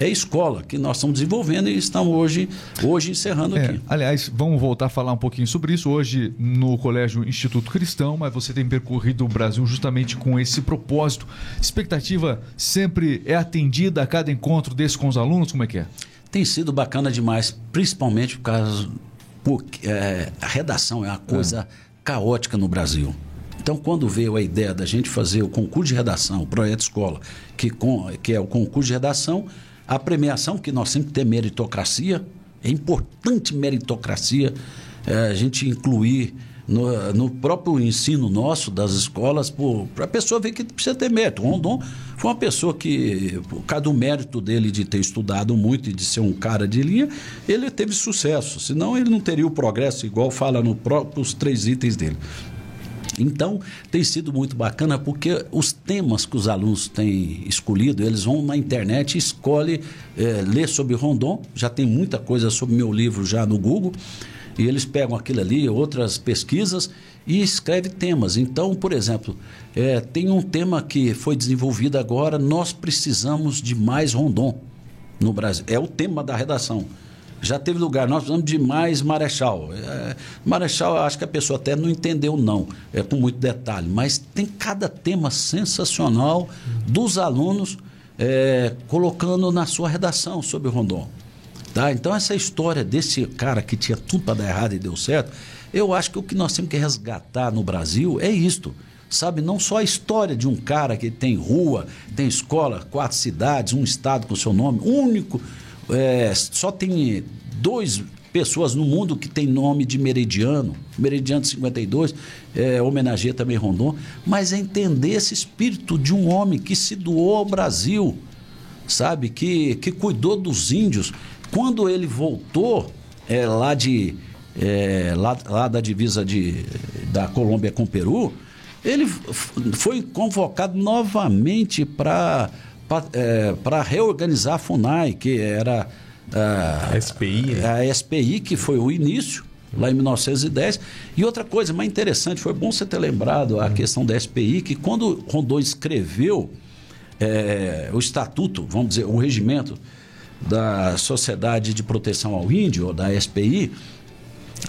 é escola que nós estamos desenvolvendo e estamos hoje, hoje encerrando é, aqui. Aliás, vamos voltar a falar um pouquinho sobre isso hoje no Colégio Instituto Cristão, mas você tem percorrido o Brasil justamente com esse propósito. Expectativa sempre é atendida a cada encontro desse com os alunos? Como é que é? Tem sido bacana demais, principalmente por causa. Porque é, a redação é uma coisa é. caótica no Brasil. Então, quando veio a ideia da gente fazer o concurso de redação, o projeto escola, que, com, que é o concurso de redação, a premiação, que nós sempre temos meritocracia, é importante meritocracia, é, a gente incluir no, no próprio ensino nosso das escolas, para a pessoa ver que precisa ter mérito. O Rondon foi uma pessoa que, por causa do mérito dele de ter estudado muito e de ser um cara de linha, ele teve sucesso. Senão ele não teria o progresso, igual fala nos próprios três itens dele. Então, tem sido muito bacana porque os temas que os alunos têm escolhido, eles vão na internet e escolhem é, ler sobre Rondon. Já tem muita coisa sobre meu livro já no Google. E eles pegam aquilo ali, outras pesquisas, e escrevem temas. Então, por exemplo, é, tem um tema que foi desenvolvido agora, nós precisamos de mais Rondon no Brasil. É o tema da redação já teve lugar. Nós precisamos de mais Marechal. É, Marechal, acho que a pessoa até não entendeu, não, é com muito detalhe, mas tem cada tema sensacional dos alunos é, colocando na sua redação sobre Rondon. Tá? Então, essa história desse cara que tinha tudo para dar errado e deu certo, eu acho que o que nós temos que resgatar no Brasil é isto sabe? Não só a história de um cara que tem rua, tem escola, quatro cidades, um estado com seu nome, único é, só tem dois pessoas no mundo que tem nome de Meridiano, Meridiano 52, é, homenageia também Rondon, mas é entender esse espírito de um homem que se doou ao Brasil, sabe? Que, que cuidou dos índios. Quando ele voltou é, lá de é, lá, lá da divisa de, da Colômbia com o Peru, ele foi convocado novamente para para é, reorganizar a FUNAI, que era a, a SPI. Né? A SPI, que foi o início, lá em 1910. E outra coisa mais interessante, foi bom você ter lembrado a questão da SPI, que quando Rondon escreveu é, o estatuto, vamos dizer, o regimento da Sociedade de Proteção ao Índio, da SPI,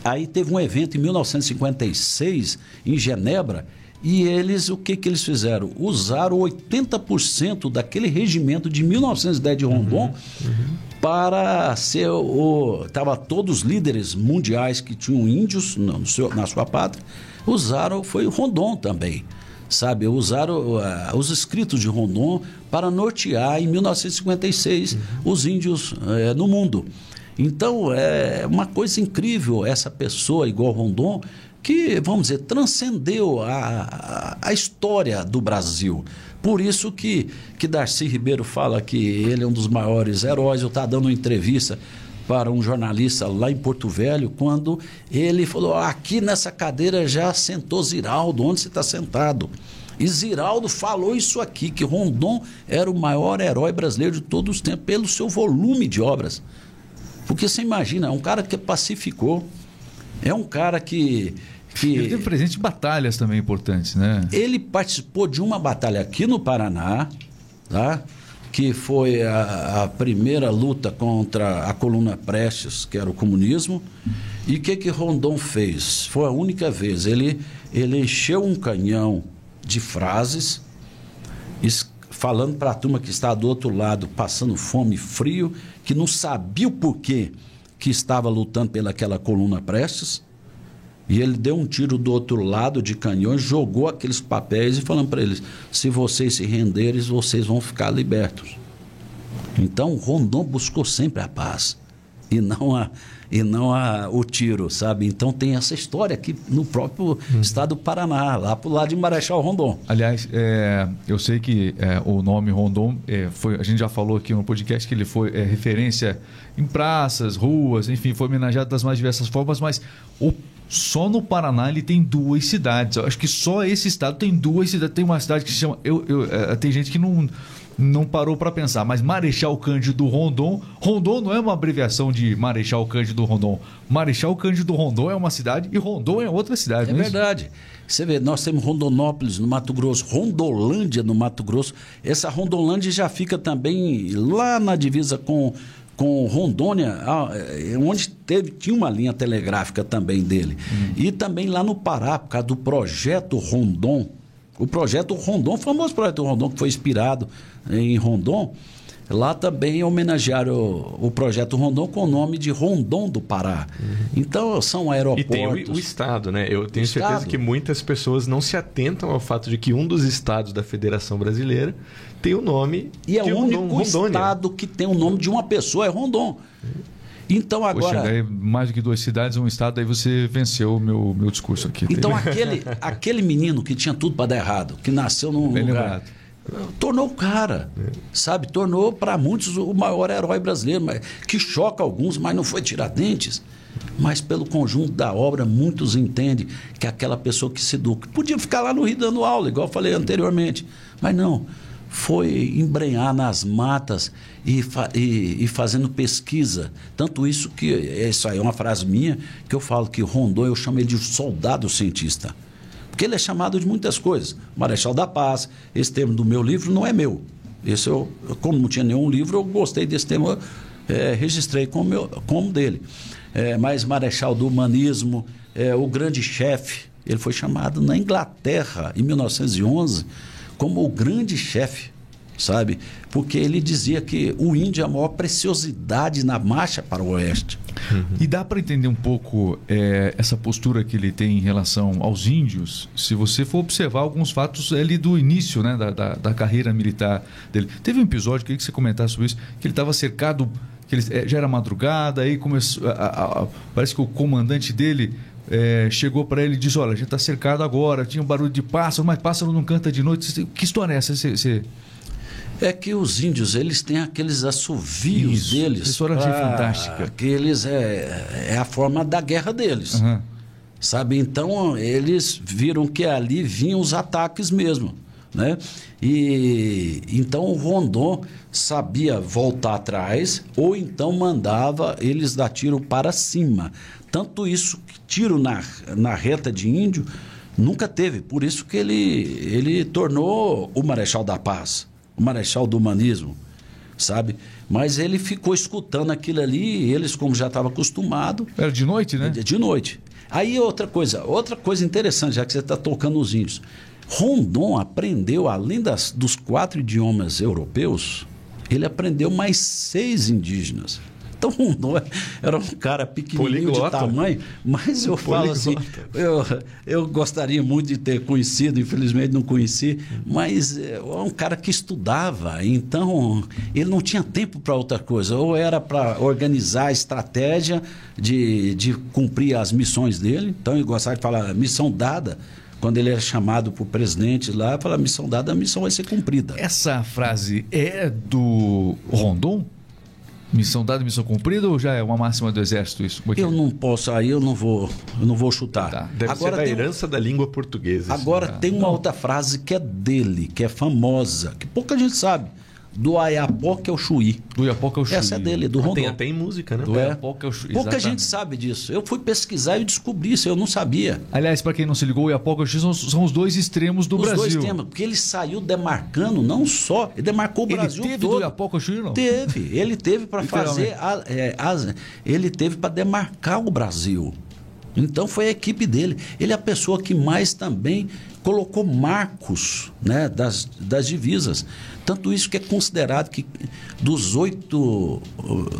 aí teve um evento em 1956 em Genebra e eles, o que, que eles fizeram? Usaram 80% daquele regimento de 1910 de Rondon uhum, uhum. para ser o. Estava todos os líderes mundiais que tinham índios no seu, na sua pátria, usaram, foi Rondon também. Sabe, usaram uh, os escritos de Rondon para nortear em 1956 uhum. os índios uh, no mundo. Então, é uma coisa incrível essa pessoa igual Rondon que, vamos dizer, transcendeu a, a, história do Brasil. Por isso que, que Darcy Ribeiro fala que ele é um dos maiores heróis. Eu estava dando uma entrevista para um jornalista lá em Porto Velho, quando ele falou: aqui nessa cadeira já sentou Ziraldo, onde você está sentado? E Ziraldo falou isso aqui, que Rondon era o maior herói brasileiro de todos os tempos, pelo seu volume de obras. Porque você imagina, é um cara que pacificou, é um cara que que ele teve presente em batalhas também importantes, né? Ele participou de uma batalha aqui no Paraná, tá? que foi a, a primeira luta contra a coluna Prestes, que era o comunismo. E o que, que Rondon fez? Foi a única vez. Ele, ele encheu um canhão de frases, falando para a turma que está do outro lado, passando fome e frio, que não sabia o porquê que estava lutando pelaquela coluna Prestes e ele deu um tiro do outro lado de canhões, jogou aqueles papéis e falando para eles: se vocês se renderem, vocês vão ficar libertos. Então Rondon buscou sempre a paz e não a e não a, o tiro, sabe? Então tem essa história aqui no próprio hum. estado do Paraná, lá pro lado de Marechal Rondon. Aliás, é, eu sei que é, o nome Rondon é, foi, a gente já falou aqui no podcast que ele foi é, referência em praças, ruas, enfim, foi homenageado das mais diversas formas, mas o só no Paraná ele tem duas cidades. Eu acho que só esse estado tem duas cidades. Tem uma cidade que se chama. Eu, eu, é, tem gente que não, não parou para pensar, mas Marechal Cândido Rondon. Rondon não é uma abreviação de Marechal Cândido Rondon. Marechal Cândido Rondon é uma cidade e Rondon é outra cidade. É, é verdade. Você vê, nós temos Rondonópolis no Mato Grosso, Rondolândia no Mato Grosso. Essa Rondolândia já fica também lá na divisa com com Rondônia, é, onde teve, tinha uma linha telegráfica também dele. Uhum. E também lá no Pará, por causa do projeto Rondon. O projeto Rondon, o famoso projeto Rondon, que foi inspirado em Rondon, lá também homenagearam o, o, projeto Rondon com o nome de Rondon do Pará. Uhum. Então são aeroportos. E tem o, o, Estado, né? Eu tenho certeza que muitas pessoas não se atentam ao fato de que um dos estados da Federação Brasileira tem o nome e é o único Rondônia. estado que tem o nome de uma pessoa é Rondon. Então agora. Poxa, daí, mais do que duas cidades, um estado, aí você venceu o meu, meu discurso aqui. Então aquele, aquele menino que tinha tudo para dar errado, que nasceu num Bem lugar. lembrado. Tornou o cara, sabe? Tornou para muitos o maior herói brasileiro, mas, que choca alguns, mas não foi Tiradentes. Mas pelo conjunto da obra, muitos entendem que aquela pessoa que se educa. Podia ficar lá no Rio dando aula, igual eu falei anteriormente. Mas não. Foi embrenhar nas matas e, fa- e- e fazendo pesquisa. Tanto isso que. Isso aí é uma frase minha que eu falo que Rondon, eu chamo ele de soldado cientista. Porque ele é chamado de muitas coisas. Marechal da Paz. Esse termo do meu livro não é meu. Esse eu, como não tinha nenhum livro, eu gostei desse termo, eh, registrei como, meu, como dele. Eh, mas Marechal do Humanismo, eh, o grande chefe, ele foi chamado na Inglaterra, em 1911, como o grande chefe, sabe? Porque ele dizia que o índio é a maior preciosidade na marcha para o oeste. E dá para entender um pouco é, essa postura que ele tem em relação aos índios, se você for observar alguns fatos ali do início né, da, da, da carreira militar dele. Teve um episódio, queria que você comentasse sobre isso, que ele estava cercado, que ele, é, já era madrugada, aí começou. a- a- a- parece que o comandante dele. É, chegou para ele e disse: Olha, a gente está cercado agora. Tinha um barulho de pássaro, mas pássaro não canta de noite. Que história é essa? Você, você- É que os índios, eles têm aqueles assovios Isso, deles. essa história eu achei pra- fantástica. Que eles é, é a forma da guerra deles. Aham. Sabe? Então, eles viram que ali vinham os ataques mesmo. Né? E então o Rondon sabia voltar atrás ou então mandava eles dar tiro para cima. Tanto isso que tiro na, na reta de índio nunca teve. Por isso que ele, ele tornou o Marechal da Paz, o Marechal do Humanismo sabe? Mas ele ficou escutando aquilo ali, e eles, como já estavam acostumados, Era de noite, né? de noite. Aí outra coisa, outra coisa interessante, já que você está tocando nos índios. Rondon aprendeu, além das, dos quatro idiomas europeus, ele aprendeu mais seis indígenas. Então Rondon era um cara pequenininho de Poliglota. tamanho, mas eu falo assim, eu, eu gostaria muito de ter conhecido, infelizmente não conheci, mas é um cara que estudava, então ele não tinha tempo para outra coisa, ou era para organizar a estratégia de, de cumprir as missões dele, então ele gostava de falar missão dada, quando ele era chamado por presidente lá, fala missão dada, a missão vai ser cumprida. Essa frase é do Rondon? Missão dada, missão cumprida ou já é uma máxima do exército isso? É Eu é? não posso, aí eu não vou, eu não vou chutar. Tá. Deve Agora ser da herança da língua portuguesa. Agora né? tem uma outra frase que é dele, que é famosa, que pouca gente sabe. Do Ayapoca ao Chuí. Do Iapoca ao Chuí. Essa é dele, do Ah, Rondon. tem até em música, né? Do É. Iapoca ao Chuí. Pouca gente sabe disso. Eu fui pesquisar e descobri isso, eu não sabia. Aliás, para quem não se ligou, o Iapoca ao Chuí são, são os dois extremos do Os Brasil. dois temas, porque ele saiu demarcando, não só, ele demarcou o Ele Brasil teve todo. do Iapoca ao Chuí, não? Teve, ele teve para fazer, a- é, as- ele teve para demarcar o Brasil. Então foi a equipe dele. Ele é a pessoa que mais também colocou marcos né, das, das divisas. Tanto isso que é considerado que dos 8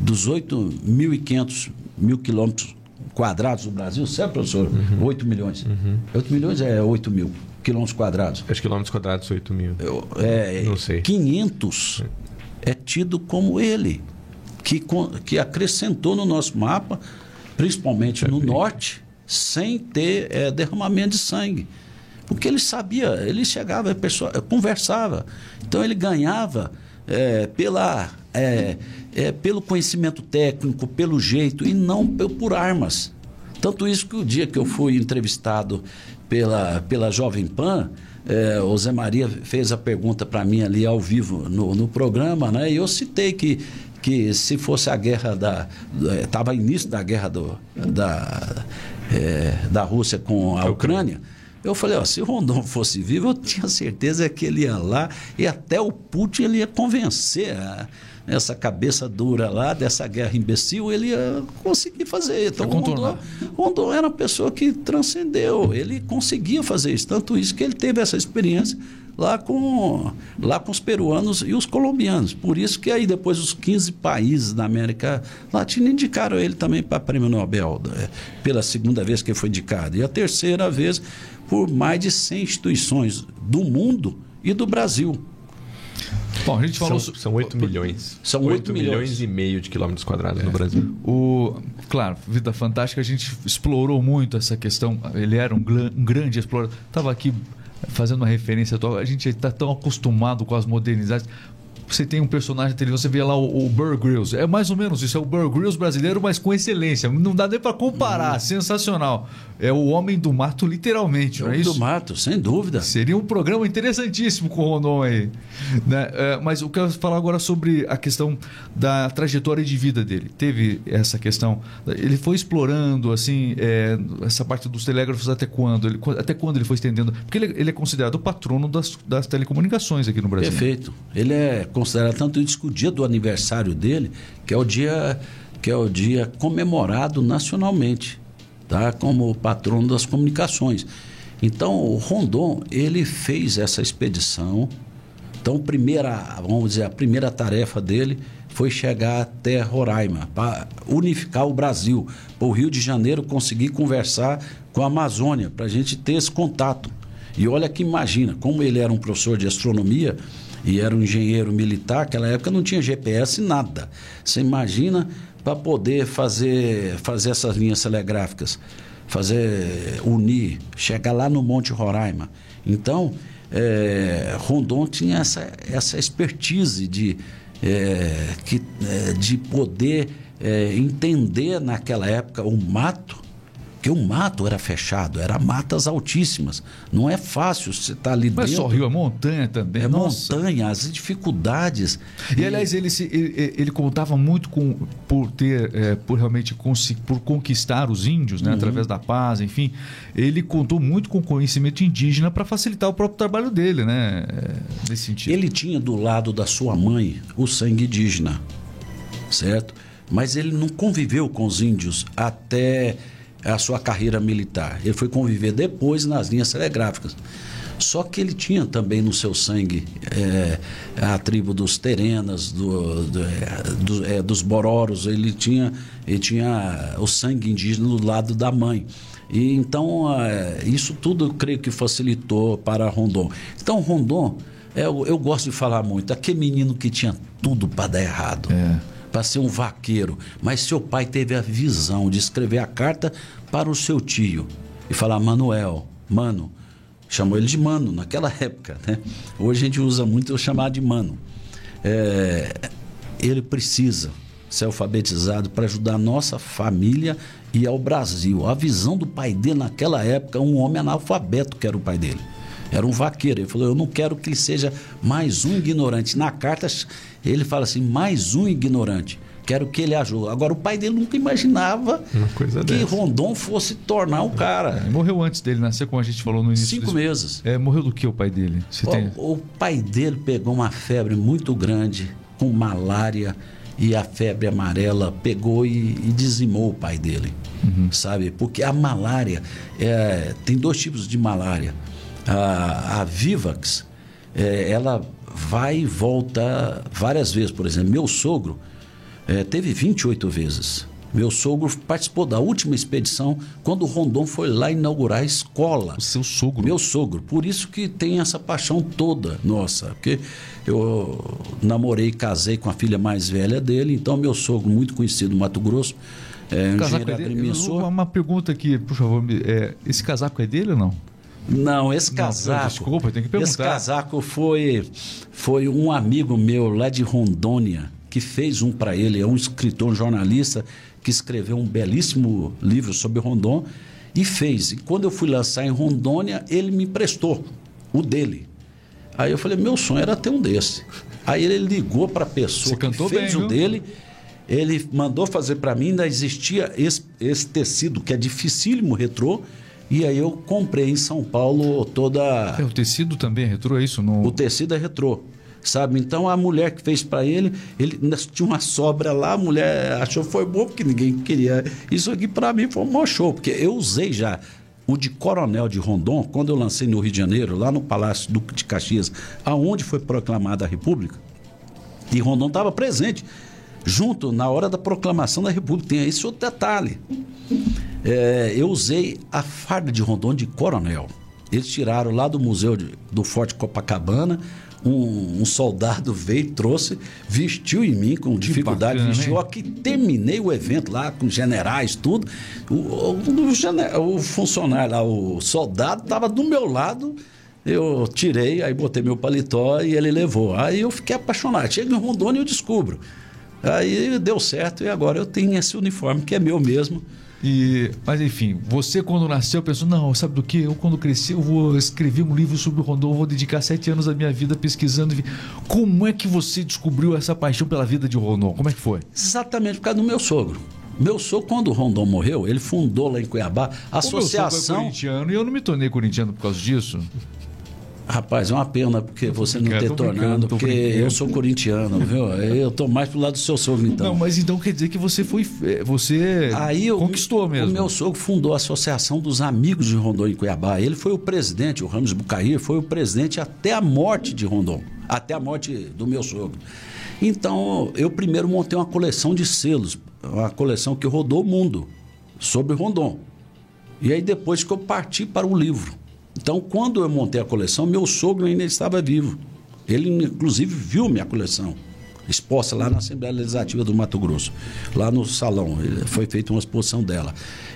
dos 8.500 mil quilômetros quadrados do Brasil, certo, professor? 8 milhões. 8 milhões é 8 mil quilômetros quadrados. Que quilômetros quadrados 8 mil. É, Não sei. 500 é tido como ele, que, que acrescentou no nosso mapa, principalmente no norte, sem ter é, derramamento de sangue. Porque ele sabia, ele chegava, pessoa, conversava. Então ele ganhava é, pela, é, é, pelo conhecimento técnico, pelo jeito, e não por armas. Tanto isso que o dia que eu fui entrevistado pela, pela Jovem Pan, é, o Zé Maria fez a pergunta para mim ali ao vivo no, no programa, né? E eu citei que, que se fosse a guerra da. Estava início da guerra do, da, é, da Rússia com a Ucrânia. Eu falei, ó, se o Rondon fosse vivo, eu tinha certeza que ele ia lá e até o Putin ele ia convencer a- essa cabeça dura lá dessa guerra imbecil, ele ia conseguir fazer. Então, o. Rondon, Rondon era uma pessoa que transcendeu, ele conseguia fazer isso. Tanto isso que ele teve essa experiência lá com, lá com os peruanos e os colombianos. Por isso que aí depois os 15 países da América Latina indicaram ele também para prêmio Nobel, né, pela segunda vez que ele foi indicado. E a terceira vez por mais de 100 instituições do mundo e do Brasil. Bom, a gente falou... São, são 8 milhões. São 8, 8 milhões. milhões. e meio de quilômetros quadrados é. no Brasil. O, claro, Vida Fantástica, a gente explorou muito essa questão. Ele era um, um grande explorador. Estava aqui fazendo uma referência atual. A gente está tão acostumado com as modernidades você tem um personagem dele, você vê lá o, o Burr Grylls. É mais ou menos isso, é o Burr Grylls brasileiro, mas com excelência. Não dá nem para comparar, uhum. sensacional. É o Homem do Mato, literalmente, é não é isso? Homem do Mato, sem dúvida. Seria um programa interessantíssimo com o Rondon aí. Né? É, mas eu quero falar agora sobre a questão da trajetória de vida dele. Teve essa questão, ele foi explorando assim é, essa parte dos telégrafos até quando? Ele, até quando ele foi estendendo? Porque ele, ele é considerado o patrono das, das telecomunicações aqui no Brasil. Perfeito. Ele é considera tanto isso que o dia do aniversário dele, que é o dia que é o dia comemorado nacionalmente, tá? Como patrono das comunicações. Então, o Rondon, ele fez essa expedição. Então, primeira, vamos dizer, a primeira tarefa dele foi chegar até Roraima, para unificar o Brasil, para o Rio de Janeiro conseguir conversar com a Amazônia, para a gente ter esse contato. E olha que imagina, como ele era um professor de astronomia, e era um engenheiro militar, naquela época não tinha GPS, nada. Você imagina para poder fazer, fazer essas linhas telegráficas, fazer unir, chegar lá no Monte Roraima. Então, é, Rondon tinha essa, essa expertise de, é, que, é, de poder é, entender naquela época o mato porque o mato era fechado, era matas altíssimas. Não é fácil você estar tá ali Mas dentro. só rio, é montanha também. É Nossa. montanha, as dificuldades. E, e aliás, ele, se, ele, ele, contava muito com por ter, é, por realmente por conquistar os índios, né, uhum. através da paz, enfim. Ele contou muito com conhecimento indígena para facilitar o próprio trabalho dele, né? É, nesse sentido. Ele tinha do lado da sua mãe o sangue indígena, certo? Mas ele não conviveu com os índios até a sua carreira militar. Ele foi conviver depois nas linhas telegráficas. Só que ele tinha também no seu sangue é, a tribo dos Terenas, do, do, do, é, dos Bororos, ele tinha, ele tinha o sangue indígena do lado da mãe. E então é, isso tudo eu creio que facilitou para Rondon. Então Rondon, é, eu, eu gosto de falar muito, aquele menino que tinha tudo para dar errado. É para ser um vaqueiro, mas seu pai teve a visão de escrever a carta para o seu tio e falar: Manuel, mano, chamou ele de mano naquela época, né? Hoje a gente usa muito chamar de mano. É, ele precisa ser alfabetizado para ajudar a nossa família e ao Brasil. A visão do pai dele naquela época, um homem analfabeto que era o pai dele. Era um vaqueiro. Ele falou: Eu não quero que ele seja mais um ignorante. Na carta, ele fala assim: mais um ignorante. Quero que ele ajude. Agora, o pai dele nunca imaginava que dessa. Rondon fosse tornar um cara. É, morreu antes dele nascer, como a gente falou no início. Cinco desse... meses. É, morreu do que o pai dele? O, tem... o pai dele pegou uma febre muito grande, com malária, e a febre amarela pegou e, e dizimou o pai dele. Uhum. Sabe? Porque a malária, é, tem dois tipos de malária a, a Vivax, é, ela vai e volta várias vezes. Por exemplo, meu sogro é, teve 28 vezes. Meu sogro participou da última expedição quando o Rondon foi lá inaugurar a escola. O seu sogro? Meu sogro. Por isso que tem essa paixão toda nossa. Porque eu namorei e casei com a filha mais velha dele, então meu sogro, muito conhecido no Mato Grosso, é engenheiro agrimensor. Uma pergunta aqui, por favor. É, esse casaco é dele ou não? Não, esse casaco. Não, desculpa, tem que perguntar. Esse casaco foi, foi um amigo meu lá de Rondônia que fez um para ele. É um escritor, um jornalista que escreveu um belíssimo livro sobre Rondon e fez. E quando eu fui lançar em Rondônia, ele me emprestou o dele. Aí eu falei, meu sonho era ter um desse. Aí ele ligou para a pessoa que fez bem, o dele. Ele mandou fazer para mim, ainda existia esse, esse tecido que é dificílimo retrô e aí eu comprei em São Paulo toda. É, o tecido também é retrô, é isso? No... O tecido é retrô. Sabe? Então a mulher que fez para ele, ele tinha uma sobra lá, a mulher achou que foi bom, porque ninguém queria. Isso aqui para mim foi um maior show, porque eu usei já o de Coronel de Rondon, quando eu lancei no Rio de Janeiro, lá no Palácio Duque de Caxias, aonde foi proclamada a República, e Rondon estava presente, junto na hora da proclamação da República. Tem esse outro detalhe é, eu usei a farda de Rondon de coronel. Eles tiraram lá do museu de, do Forte Copacabana um, um, soldado veio, trouxe, vestiu em mim com dificuldade, bacana, vestiu. Aqui terminei o evento lá com generais, tudo. O, o, o, o funcionário lá, o soldado, estava do meu lado. Eu tirei, aí botei meu paletó e ele levou. Aí eu fiquei apaixonado. Chega em Rondônia e eu descubro. Aí deu certo e agora eu tenho esse uniforme que é meu mesmo. E, mas enfim, você quando nasceu pensou, não, sabe do que? Eu quando crescer eu vou escrever um livro sobre o Rondon, vou dedicar sete anos da minha vida pesquisando. Como é que você descobriu essa paixão pela vida de Rondon? Como é que foi? Exatamente por causa do meu sogro. Meu sogro, quando o Rondon morreu, ele fundou lá em Cuiabá a associação. Meu sogro é corintiano e eu não me tornei corintiano por causa disso. Rapaz, é uma pena porque você não ter tornado, porque eu sou corintiano, viu? Eu tô mais pro lado do seu sogro, então. Não, mas então quer dizer que você foi. Eh, você Aí eu, conquistou mesmo. O meu sogro fundou a Associação dos Amigos de Rondon em Cuiabá. Ele foi o presidente, o Ramos Bucaí foi o presidente até a morte de Rondon, até a morte do meu sogro. Então, eu primeiro montei uma coleção de selos, uma coleção que rodou o mundo sobre Rondon. E aí depois que eu parti para o livro. Então, quando eu montei a coleção, meu sogro ainda estava vivo. Ele, inclusive, viu minha coleção exposta lá na Assembleia Legislativa do Mato Grosso, lá no salão. Foi feita uma exposição dela.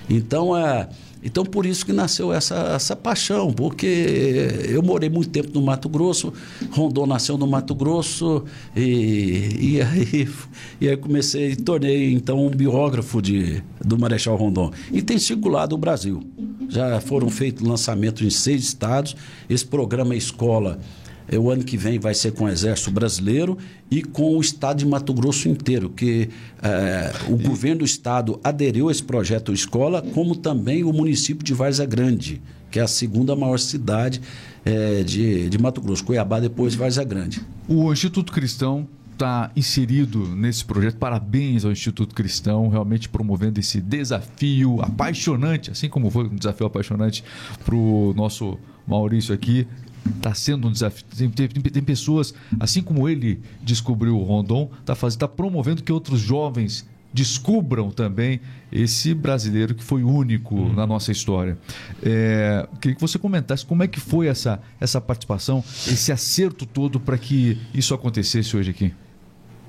Então, é. Então, por isso que nasceu essa, essa paixão, porque eu morei muito tempo no Mato Grosso, Rondon nasceu no Mato Grosso, e, e, aí, e aí comecei, tornei então um biógrafo de, do Marechal Rondon. E tem circulado o Brasil. Já foram feitos lançamentos em seis estados. Esse programa Escola o ano que vem vai ser com o Exército Brasileiro e com o Estado de Mato Grosso inteiro, que é, o governo do Estado aderiu a esse projeto Escola, como também o município de Várzea Grande, que é a segunda maior cidade é, de, de Mato Grosso, Cuiabá, depois Várzea Grande. O Instituto Cristão está inserido nesse projeto. Parabéns ao Instituto Cristão, realmente promovendo esse desafio apaixonante, assim como foi um desafio apaixonante para o nosso Maurício aqui, Está sendo um desafio. Tem, tem, tem, pessoas, assim como ele descobriu o Rondon, está tá promovendo que outros jovens descubram também esse brasileiro que foi único uhum. na nossa história. É, queria que você comentasse como é que foi essa, essa participação, esse acerto todo para que isso acontecesse hoje aqui.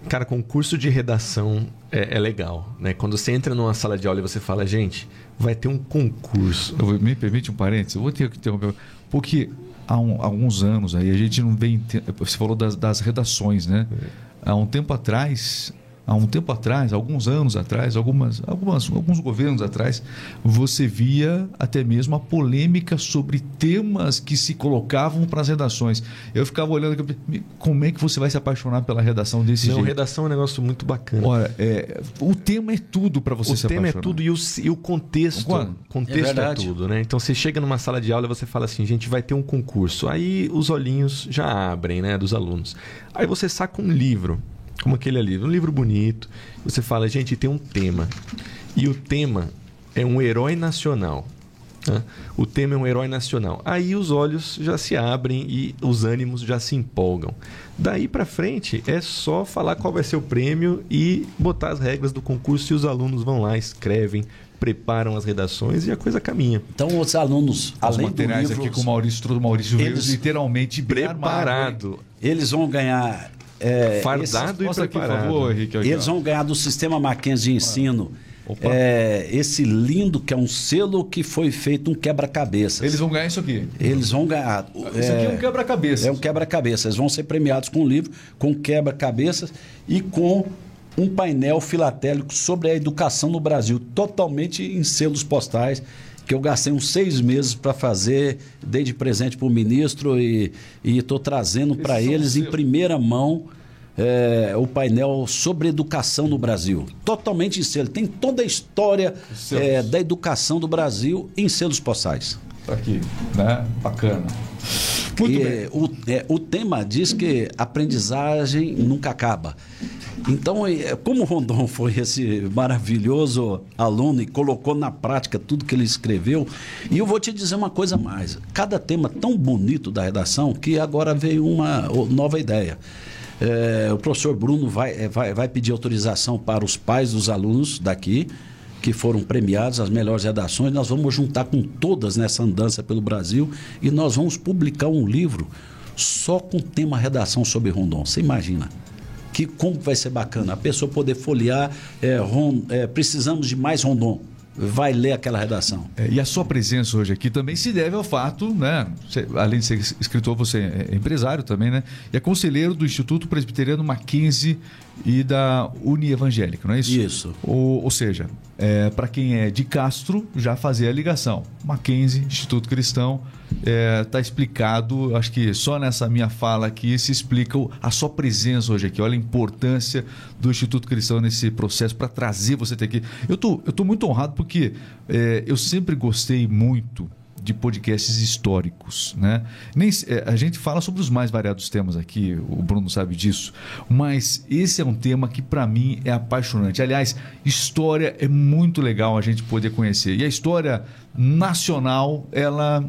Cara, concurso de redação é, é, legal, né? Quando você entra numa sala de aula e você fala, gente, vai ter um concurso. Me permite um parênteses? Eu vou ter que interromper. Porque há, um, há alguns anos aí a gente não vem. Você falou das, das redações, né? É. Há um tempo atrás, há um tempo atrás, alguns anos atrás, algumas, algumas, alguns governos atrás, você via até mesmo a polêmica sobre temas que se colocavam para as redações. Eu ficava olhando, como é que você vai se apaixonar pela redação desse Não, jeito? redação é um negócio muito bacana. Olha, é, o tema é tudo para você o se apaixonar. O tema é tudo e o, e o contexto, contexto é, é, tudo, né? Então você chega numa sala de aula e você fala assim, gente, vai ter um concurso. Aí os olhinhos já abrem, né, dos alunos. Aí você saca um livro como aquele ali, um livro bonito. Você fala, gente, tem um tema. E o tema é um herói nacional. Né? O tema é um herói nacional. Aí os olhos já se abrem e os ânimos já se empolgam. Daí para frente é só falar qual vai ser o prêmio e botar as regras do concurso e os alunos vão lá, escrevem, preparam as redações e a coisa caminha. Então os alunos, os além materiais do livro, aqui com o Maurício, o Maurício eles, veio literalmente preparado. Eles vão ganhar é, Fardado esse, e preparado. Aqui, favor, Henrique, Eles vão ganhar do sistema Mackenzie de ensino. É, esse lindo que é um selo que foi feito um quebra-cabeças. Eles vão ganhar isso aqui. Eles vão ganhar. Isso é, aqui é um quebra-cabeças. É um quebra-cabeças. Eles vão ser premiados com um livro, com quebra-cabeças e com um painel filatélico sobre a educação no Brasil, totalmente em selos postais que eu gastei uns seis meses para fazer, dei de presente para o ministro e estou trazendo para eles em primeira mão é, o painel sobre educação no Brasil. Totalmente em selo. Tem toda a história é, da educação do Brasil em selos postais. Tá aqui, né? Bacana. Muito e, bem. O, é, o tema diz que aprendizagem nunca acaba. Então, é, como Rondon foi esse maravilhoso aluno e colocou na prática tudo que ele escreveu, e eu vou te dizer uma coisa mais: cada tema tão bonito da redação que agora veio uma nova ideia. É, o professor Bruno vai, é, vai, vai pedir autorização para os pais dos alunos daqui, que foram premiados, as melhores redações. Nós vamos juntar com todas nessa andança pelo Brasil e nós vamos publicar um livro só com tema redação sobre Rondon. Você imagina? Que como vai ser bacana a pessoa poder folhear, é, ron, é, precisamos de mais Rondon vai ler aquela redação. É, e a sua presença hoje aqui também se deve ao fato, né? Você, além de ser escritor, você é empresário também, né? E é conselheiro do Instituto Presbiteriano Mackenzie e da Uni Evangélica, não é isso? Isso. Ou, ou seja, é, para quem é de Castro, já fazia a ligação. Mackenzie, Instituto Cristão, está é, tá explicado, acho que só nessa minha fala aqui se explica a sua presença hoje aqui. Olha a importância do Instituto Cristão nesse processo para trazer você até aqui. Eu tô, eu tô muito honrado porque é, eu sempre gostei muito de podcasts históricos, né? Nem, é, a gente fala sobre os mais variados temas aqui, o Bruno sabe disso, mas esse é um tema que para mim é apaixonante. Aliás, história é muito legal a gente poder conhecer. E a história nacional, ela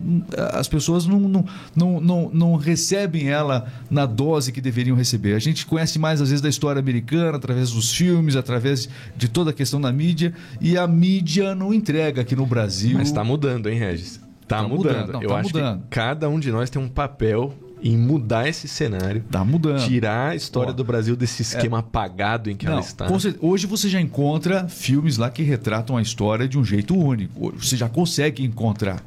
as pessoas não, não, não, não, não recebem ela na dose que deveriam receber. A gente conhece mais às vezes da história americana, através dos filmes, através de toda a questão da mídia, e a mídia não entrega aqui no Brasil. Mas está mudando, hein, Regis? Tá, tá mudando. mudando. Não, Eu tá acho mudando. que cada um de nós tem um papel em mudar esse cenário. Tá mudando. Tirar a história Ó, do Brasil desse esquema é... apagado em que Não, ela está. Hoje você já encontra filmes lá que retratam a história de um jeito único. Você já consegue encontrar.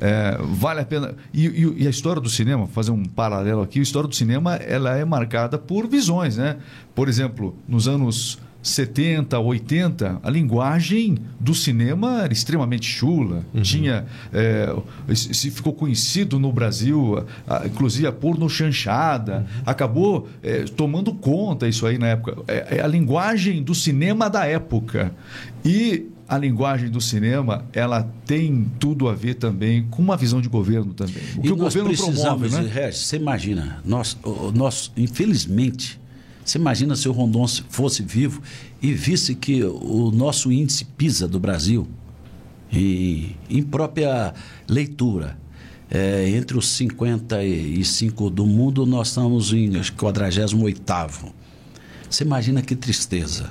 É, vale a pena. E, e, e, a história do cinema, fazer um paralelo aqui, a história do cinema ela é marcada por visões, né? Por exemplo, nos anos 70, 80, a linguagem do cinema era extremamente chula. Uhum. Tinha. É, se ficou conhecido no Brasil, inclusive a porno chanchada. Uhum. Acabou é, tomando conta isso aí na época. É, é a linguagem do cinema da época. E a linguagem do cinema ela tem tudo a ver também com uma visão de governo também. O que e o governo promove, né? Regis, você imagina, nós, nós infelizmente você imagina se o Rondon fosse vivo e visse que o nosso índice PISA do Brasil, em própria leitura, é, entre os 55 do mundo, nós estamos em 48. Você imagina que tristeza.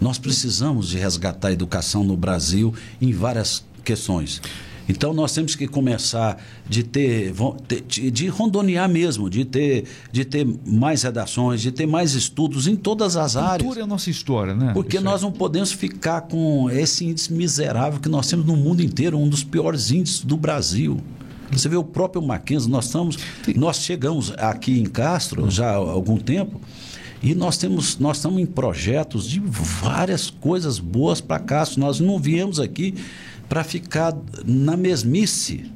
Nós precisamos de resgatar a educação no Brasil em várias questões. Então nós temos que começar de ter, de, rondonear mesmo, de ter, de ter mais redações, de ter mais estudos em todas as áreas. Cultura é a nossa história, né? Porque Isso nós é. não podemos ficar com esse índice miserável que nós temos no mundo inteiro, um dos piores índices do Brasil. Você vê o próprio Mackenzie, nós estamos, nós chegamos aqui em Castro já há algum tempo. E nós temos, nós estamos em projetos de várias coisas boas para Castro. Nós não viemos aqui para ficar na mesmice.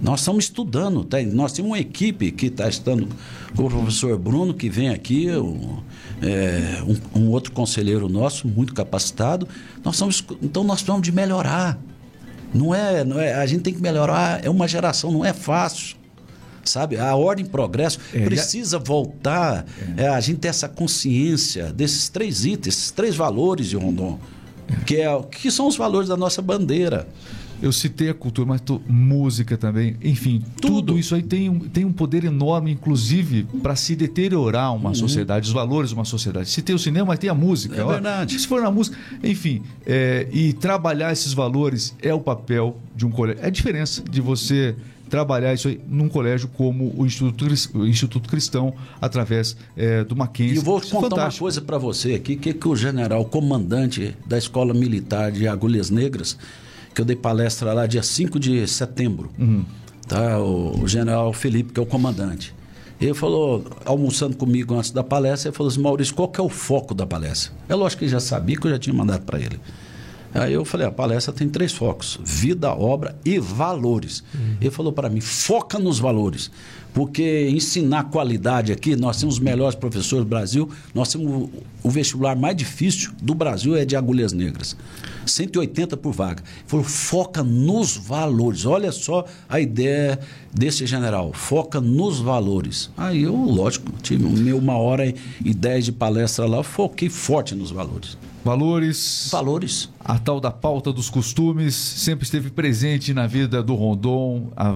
Nós estamos estudando, tá? nós temos uma equipe que está estudando com o professor Bruno, que vem aqui, um, é, um, um, outro conselheiro nosso, muito capacitado. Nós estamos, então nós precisamos de melhorar. Não é, não é, a gente tem que melhorar, é uma geração, não é fácil. Sabe? A ordem progresso é, precisa voltar é. a gente ter essa consciência desses três itens, esses três valores de Rondon que, é, que são os valores da nossa bandeira. Eu citei a cultura, mas tô, música também. Enfim, tudo, tudo isso aí tem um, tem um poder enorme, inclusive, para se deteriorar uma uhum. sociedade, os valores de uma sociedade. Se tem o cinema, mas tem a música. É verdade. Se for na música. Enfim, é, e trabalhar esses valores é o papel de um colégio. É a diferença de você trabalhar isso aí num colégio como o Instituto, o Instituto Cristão, através é, do Mackenzie. E eu vou é contar fantástico. uma coisa para você aqui, que, que o general comandante da Escola Militar de Agulhas Negras, que eu dei palestra lá dia 5 de setembro, uhum. tá? o, o general Felipe, que é o comandante. Ele falou, almoçando comigo antes da palestra, ele falou assim, Maurício, qual que é o foco da palestra? É lógico que ele já sabia que eu já tinha mandado para ele. Aí eu falei, a palestra tem três focos: vida, obra e valores. Uhum. Ele falou para mim, foca nos valores. Porque ensinar qualidade aqui, nós temos os melhores professores do Brasil, nós temos o vestibular mais difícil do Brasil é de agulhas negras. 180 por vaga. Ele falou, foca nos valores. Olha só a ideia desse general, foca nos valores. Aí eu, lógico, tive uma hora e dez de palestra lá, foquei forte nos valores. Valores. Valores. A tal da pauta dos costumes sempre esteve presente na vida do Rondon. A,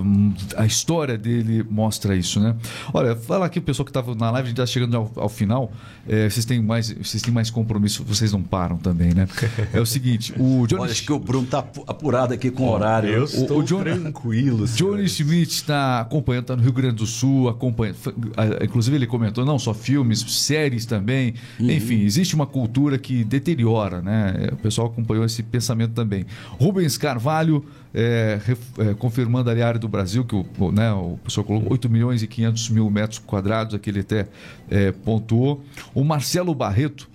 a história dele mostra isso, né? Olha, fala aqui o pessoal que estava na live, a gente está chegando ao, ao final. É, vocês, têm mais, vocês têm mais compromisso, vocês não param também, né? É o seguinte, o Johnny... Olha, acho que o Bruno está apurado aqui com o horário. Eu estou o, o Johnny, tranquilo. Johnny Schmidt está acompanhando, está no Rio Grande do Sul, acompanha, inclusive ele comentou, não só filmes, séries também. Uhum. Enfim, existe uma cultura que deteriora, né? O pessoal acompanhou esse pensamento também. Rubens Carvalho é, é, confirmando ali a área do Brasil, que o, né, o professor colocou 8 milhões e 500 mil metros quadrados, aqui ele até é, pontuou. O Marcelo Barreto,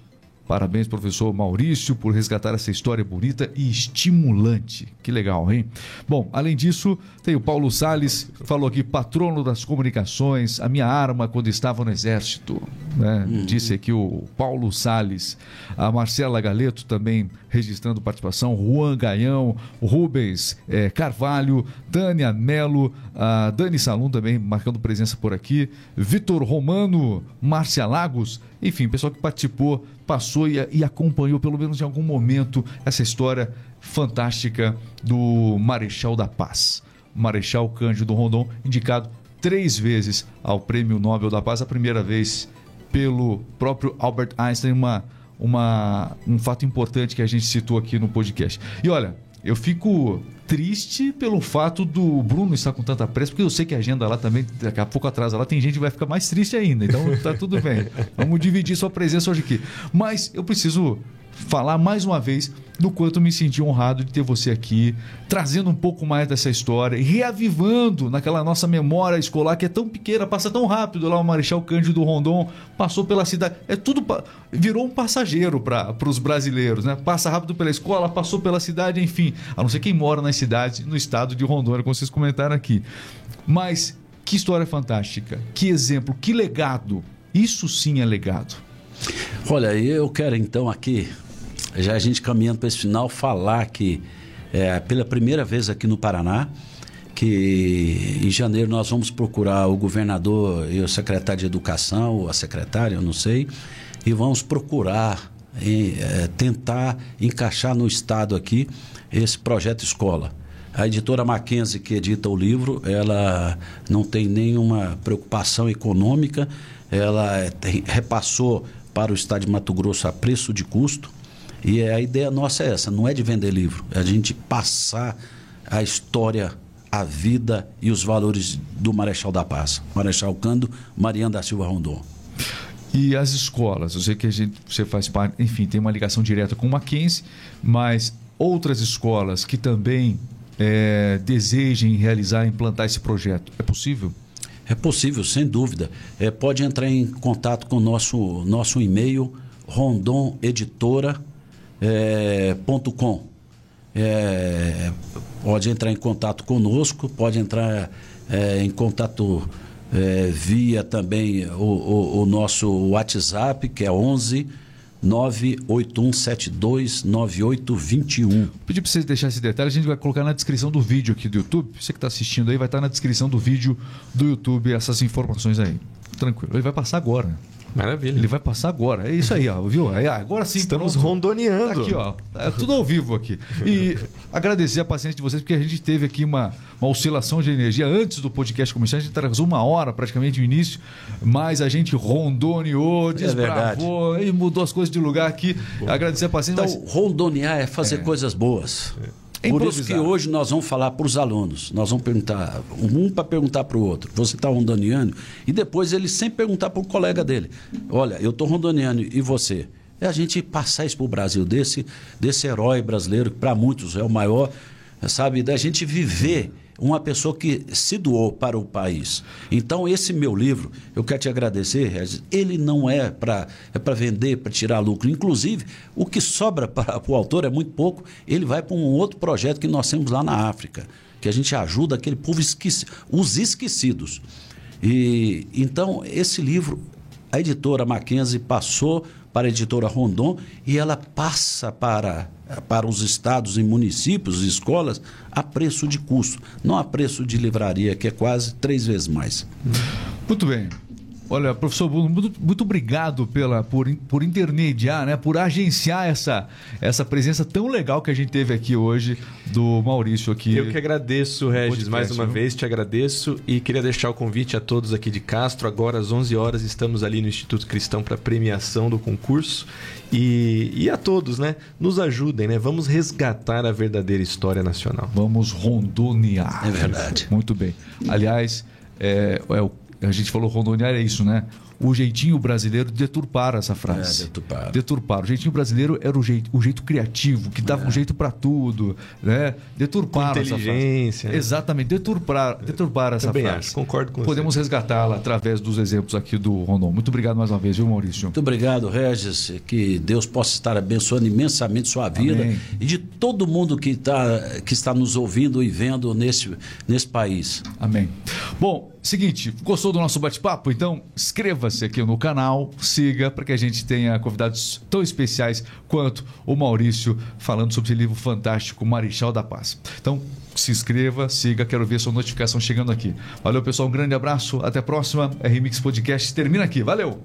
Parabéns, professor Maurício, por resgatar essa história bonita e estimulante. Que legal, hein? Bom, além disso, tem o Paulo Sales, falou aqui, patrono das comunicações, a minha arma quando estava no Exército. Né? Uhum. Disse aqui o Paulo Sales. A Marcela Galeto também registrando participação. Juan Gaião, Rubens é, Carvalho, Tânia Melo, a Dani Salum também marcando presença por aqui. Vitor Romano, Márcia Lagos, enfim, pessoal que participou passou e, e acompanhou, pelo menos em algum momento, essa história fantástica do Marechal da Paz. Marechal Cândido Rondon, indicado três vezes ao Prêmio Nobel da Paz, a primeira vez pelo próprio Albert Einstein, uma, uma, um fato importante que a gente citou aqui no podcast. E olha, eu fico triste pelo fato do Bruno estar com tanta pressa, porque eu sei que a agenda lá também, daqui a pouco atrás lá, tem gente que vai ficar mais triste ainda. Então tá tudo bem. Vamos dividir sua presença hoje aqui. Mas eu preciso falar mais uma vez do quanto me senti honrado de ter você aqui, trazendo um pouco mais dessa história reavivando naquela nossa memória escolar que é tão pequena, passa tão rápido lá o Marechal Cândido Rondon passou pela cidade, é tudo virou um passageiro para os brasileiros, né? Passa rápido pela escola, passou pela cidade, enfim, a não ser quem mora nas cidades no estado de Rondônia, como vocês comentaram aqui. Mas que história fantástica, que exemplo, que legado. Isso sim é legado. Olha, eu quero então aqui já a gente caminhando para esse final, falar que é, pela primeira vez aqui no Paraná, que em janeiro nós vamos procurar o governador e o secretário de educação, ou a secretária, eu não sei, e vamos procurar é, tentar encaixar no estado aqui esse projeto escola. A editora Mackenzie, que edita o livro, ela não tem nenhuma preocupação econômica, ela tem, repassou para o estado de Mato Grosso a preço de custo, e a ideia nossa é essa, não é de vender livro, é a gente passar a história, a vida e os valores do Marechal da Paz, Marechal Cando, Mariana da Silva Rondon. E as escolas, eu sei que a gente, você faz parte, enfim, tem uma ligação direta com o Mackenzie, mas outras escolas que também é, desejem realizar, implantar esse projeto, é possível? É possível, sem dúvida. É, pode entrar em contato com o nosso, nosso e-mail, rondoneditora.com é, .com. É, pode entrar em contato conosco, pode entrar é, em contato é, via também o, o, o, nosso WhatsApp, que é 11 981729821. Pedir para vocês deixar esse detalhe, a gente vai colocar na descrição do vídeo aqui do YouTube. Você que está assistindo aí, vai estar na descrição do vídeo do YouTube essas informações aí. Tranquilo. Ele vai passar agora. Maravilha. Ele vai passar agora. É isso aí, ó, viu? Aí, agora sim. Estamos pronto. rondoneando. Tá aqui, ó. É tudo ao vivo aqui. E agradecer a paciência de vocês, porque a gente teve aqui uma, uma oscilação de energia antes do podcast começar. A gente atrasou uma hora praticamente no início, mas a gente rondoneou, é desbravou é e mudou as coisas de lugar aqui. Bom. Agradecer a paciência. Então, mas... rondonear é fazer é. coisas boas. É. Por isso que hoje nós vamos falar para os alunos. Nós vamos perguntar, um para perguntar para o outro. Você está rondoneando? E depois ele sempre perguntar para o colega dele: Olha, eu estou rondoneando e você? É a gente passar isso para o Brasil, desse, desse herói brasileiro, que para muitos é o maior, sabe? Da gente viver uma pessoa que se doou para o país. Então, esse meu livro, eu quero te agradecer, Regis, ele não é para é vender, para tirar lucro. Inclusive, o que sobra para, o autor é muito pouco, ele vai para um outro projeto que nós temos lá na África, que a gente ajuda aquele povo esquecido, os esquecidos. E então, esse livro, a editora Mackenzie passou para a editora Rondon e ela passa para, para os estados e municípios e escolas a preço de custo, não a preço de livraria, que é quase três vezes mais. Muito bem. Olha, professor Bruno, muito, muito, obrigado pela, por, por intermediar, né, por agenciar essa, essa presença tão legal que a gente teve aqui hoje do Maurício aqui. Eu que agradeço, Regis, podcast, mais uma viu? vez te agradeço e queria deixar o convite a todos aqui de Castro. Agora às 11 horas estamos ali no Instituto Cristão para premiação do concurso e, e a todos, né, nos ajudem, né? Vamos resgatar a verdadeira história nacional. Vamos rondonear. É verdade. Muito bem. Aliás, é, é o a gente falou rondonear é isso, né? o jeitinho brasileiro deturpar essa frase. É, deturpar. Deturpar. O jeitinho brasileiro era o jeito, o jeito criativo, que dava é. um jeito para tudo, né? Deturpar com inteligência. Né? Exatamente, deturpar, deturpar essa Também frase. Acho, concordo com Podemos resgatá-la através dos exemplos aqui do Rondon. Muito obrigado mais uma vez, viu, Maurício? Muito obrigado, Regis. Que Deus possa estar abençoando imensamente sua vida Amém. e de todo mundo que, tá, que está nos ouvindo e vendo nesse, nesse país. Amém. Bom, seguinte, gostou do nosso bate-papo? Então, inscreva-se aqui no canal, siga para que a gente tenha convidados tão especiais quanto o Maurício falando sobre esse livro fantástico Marechal da Paz. Então, se inscreva, siga, quero ver sua notificação chegando aqui. Valeu, pessoal, um grande abraço, até a próxima. RMix Podcast termina aqui. Valeu!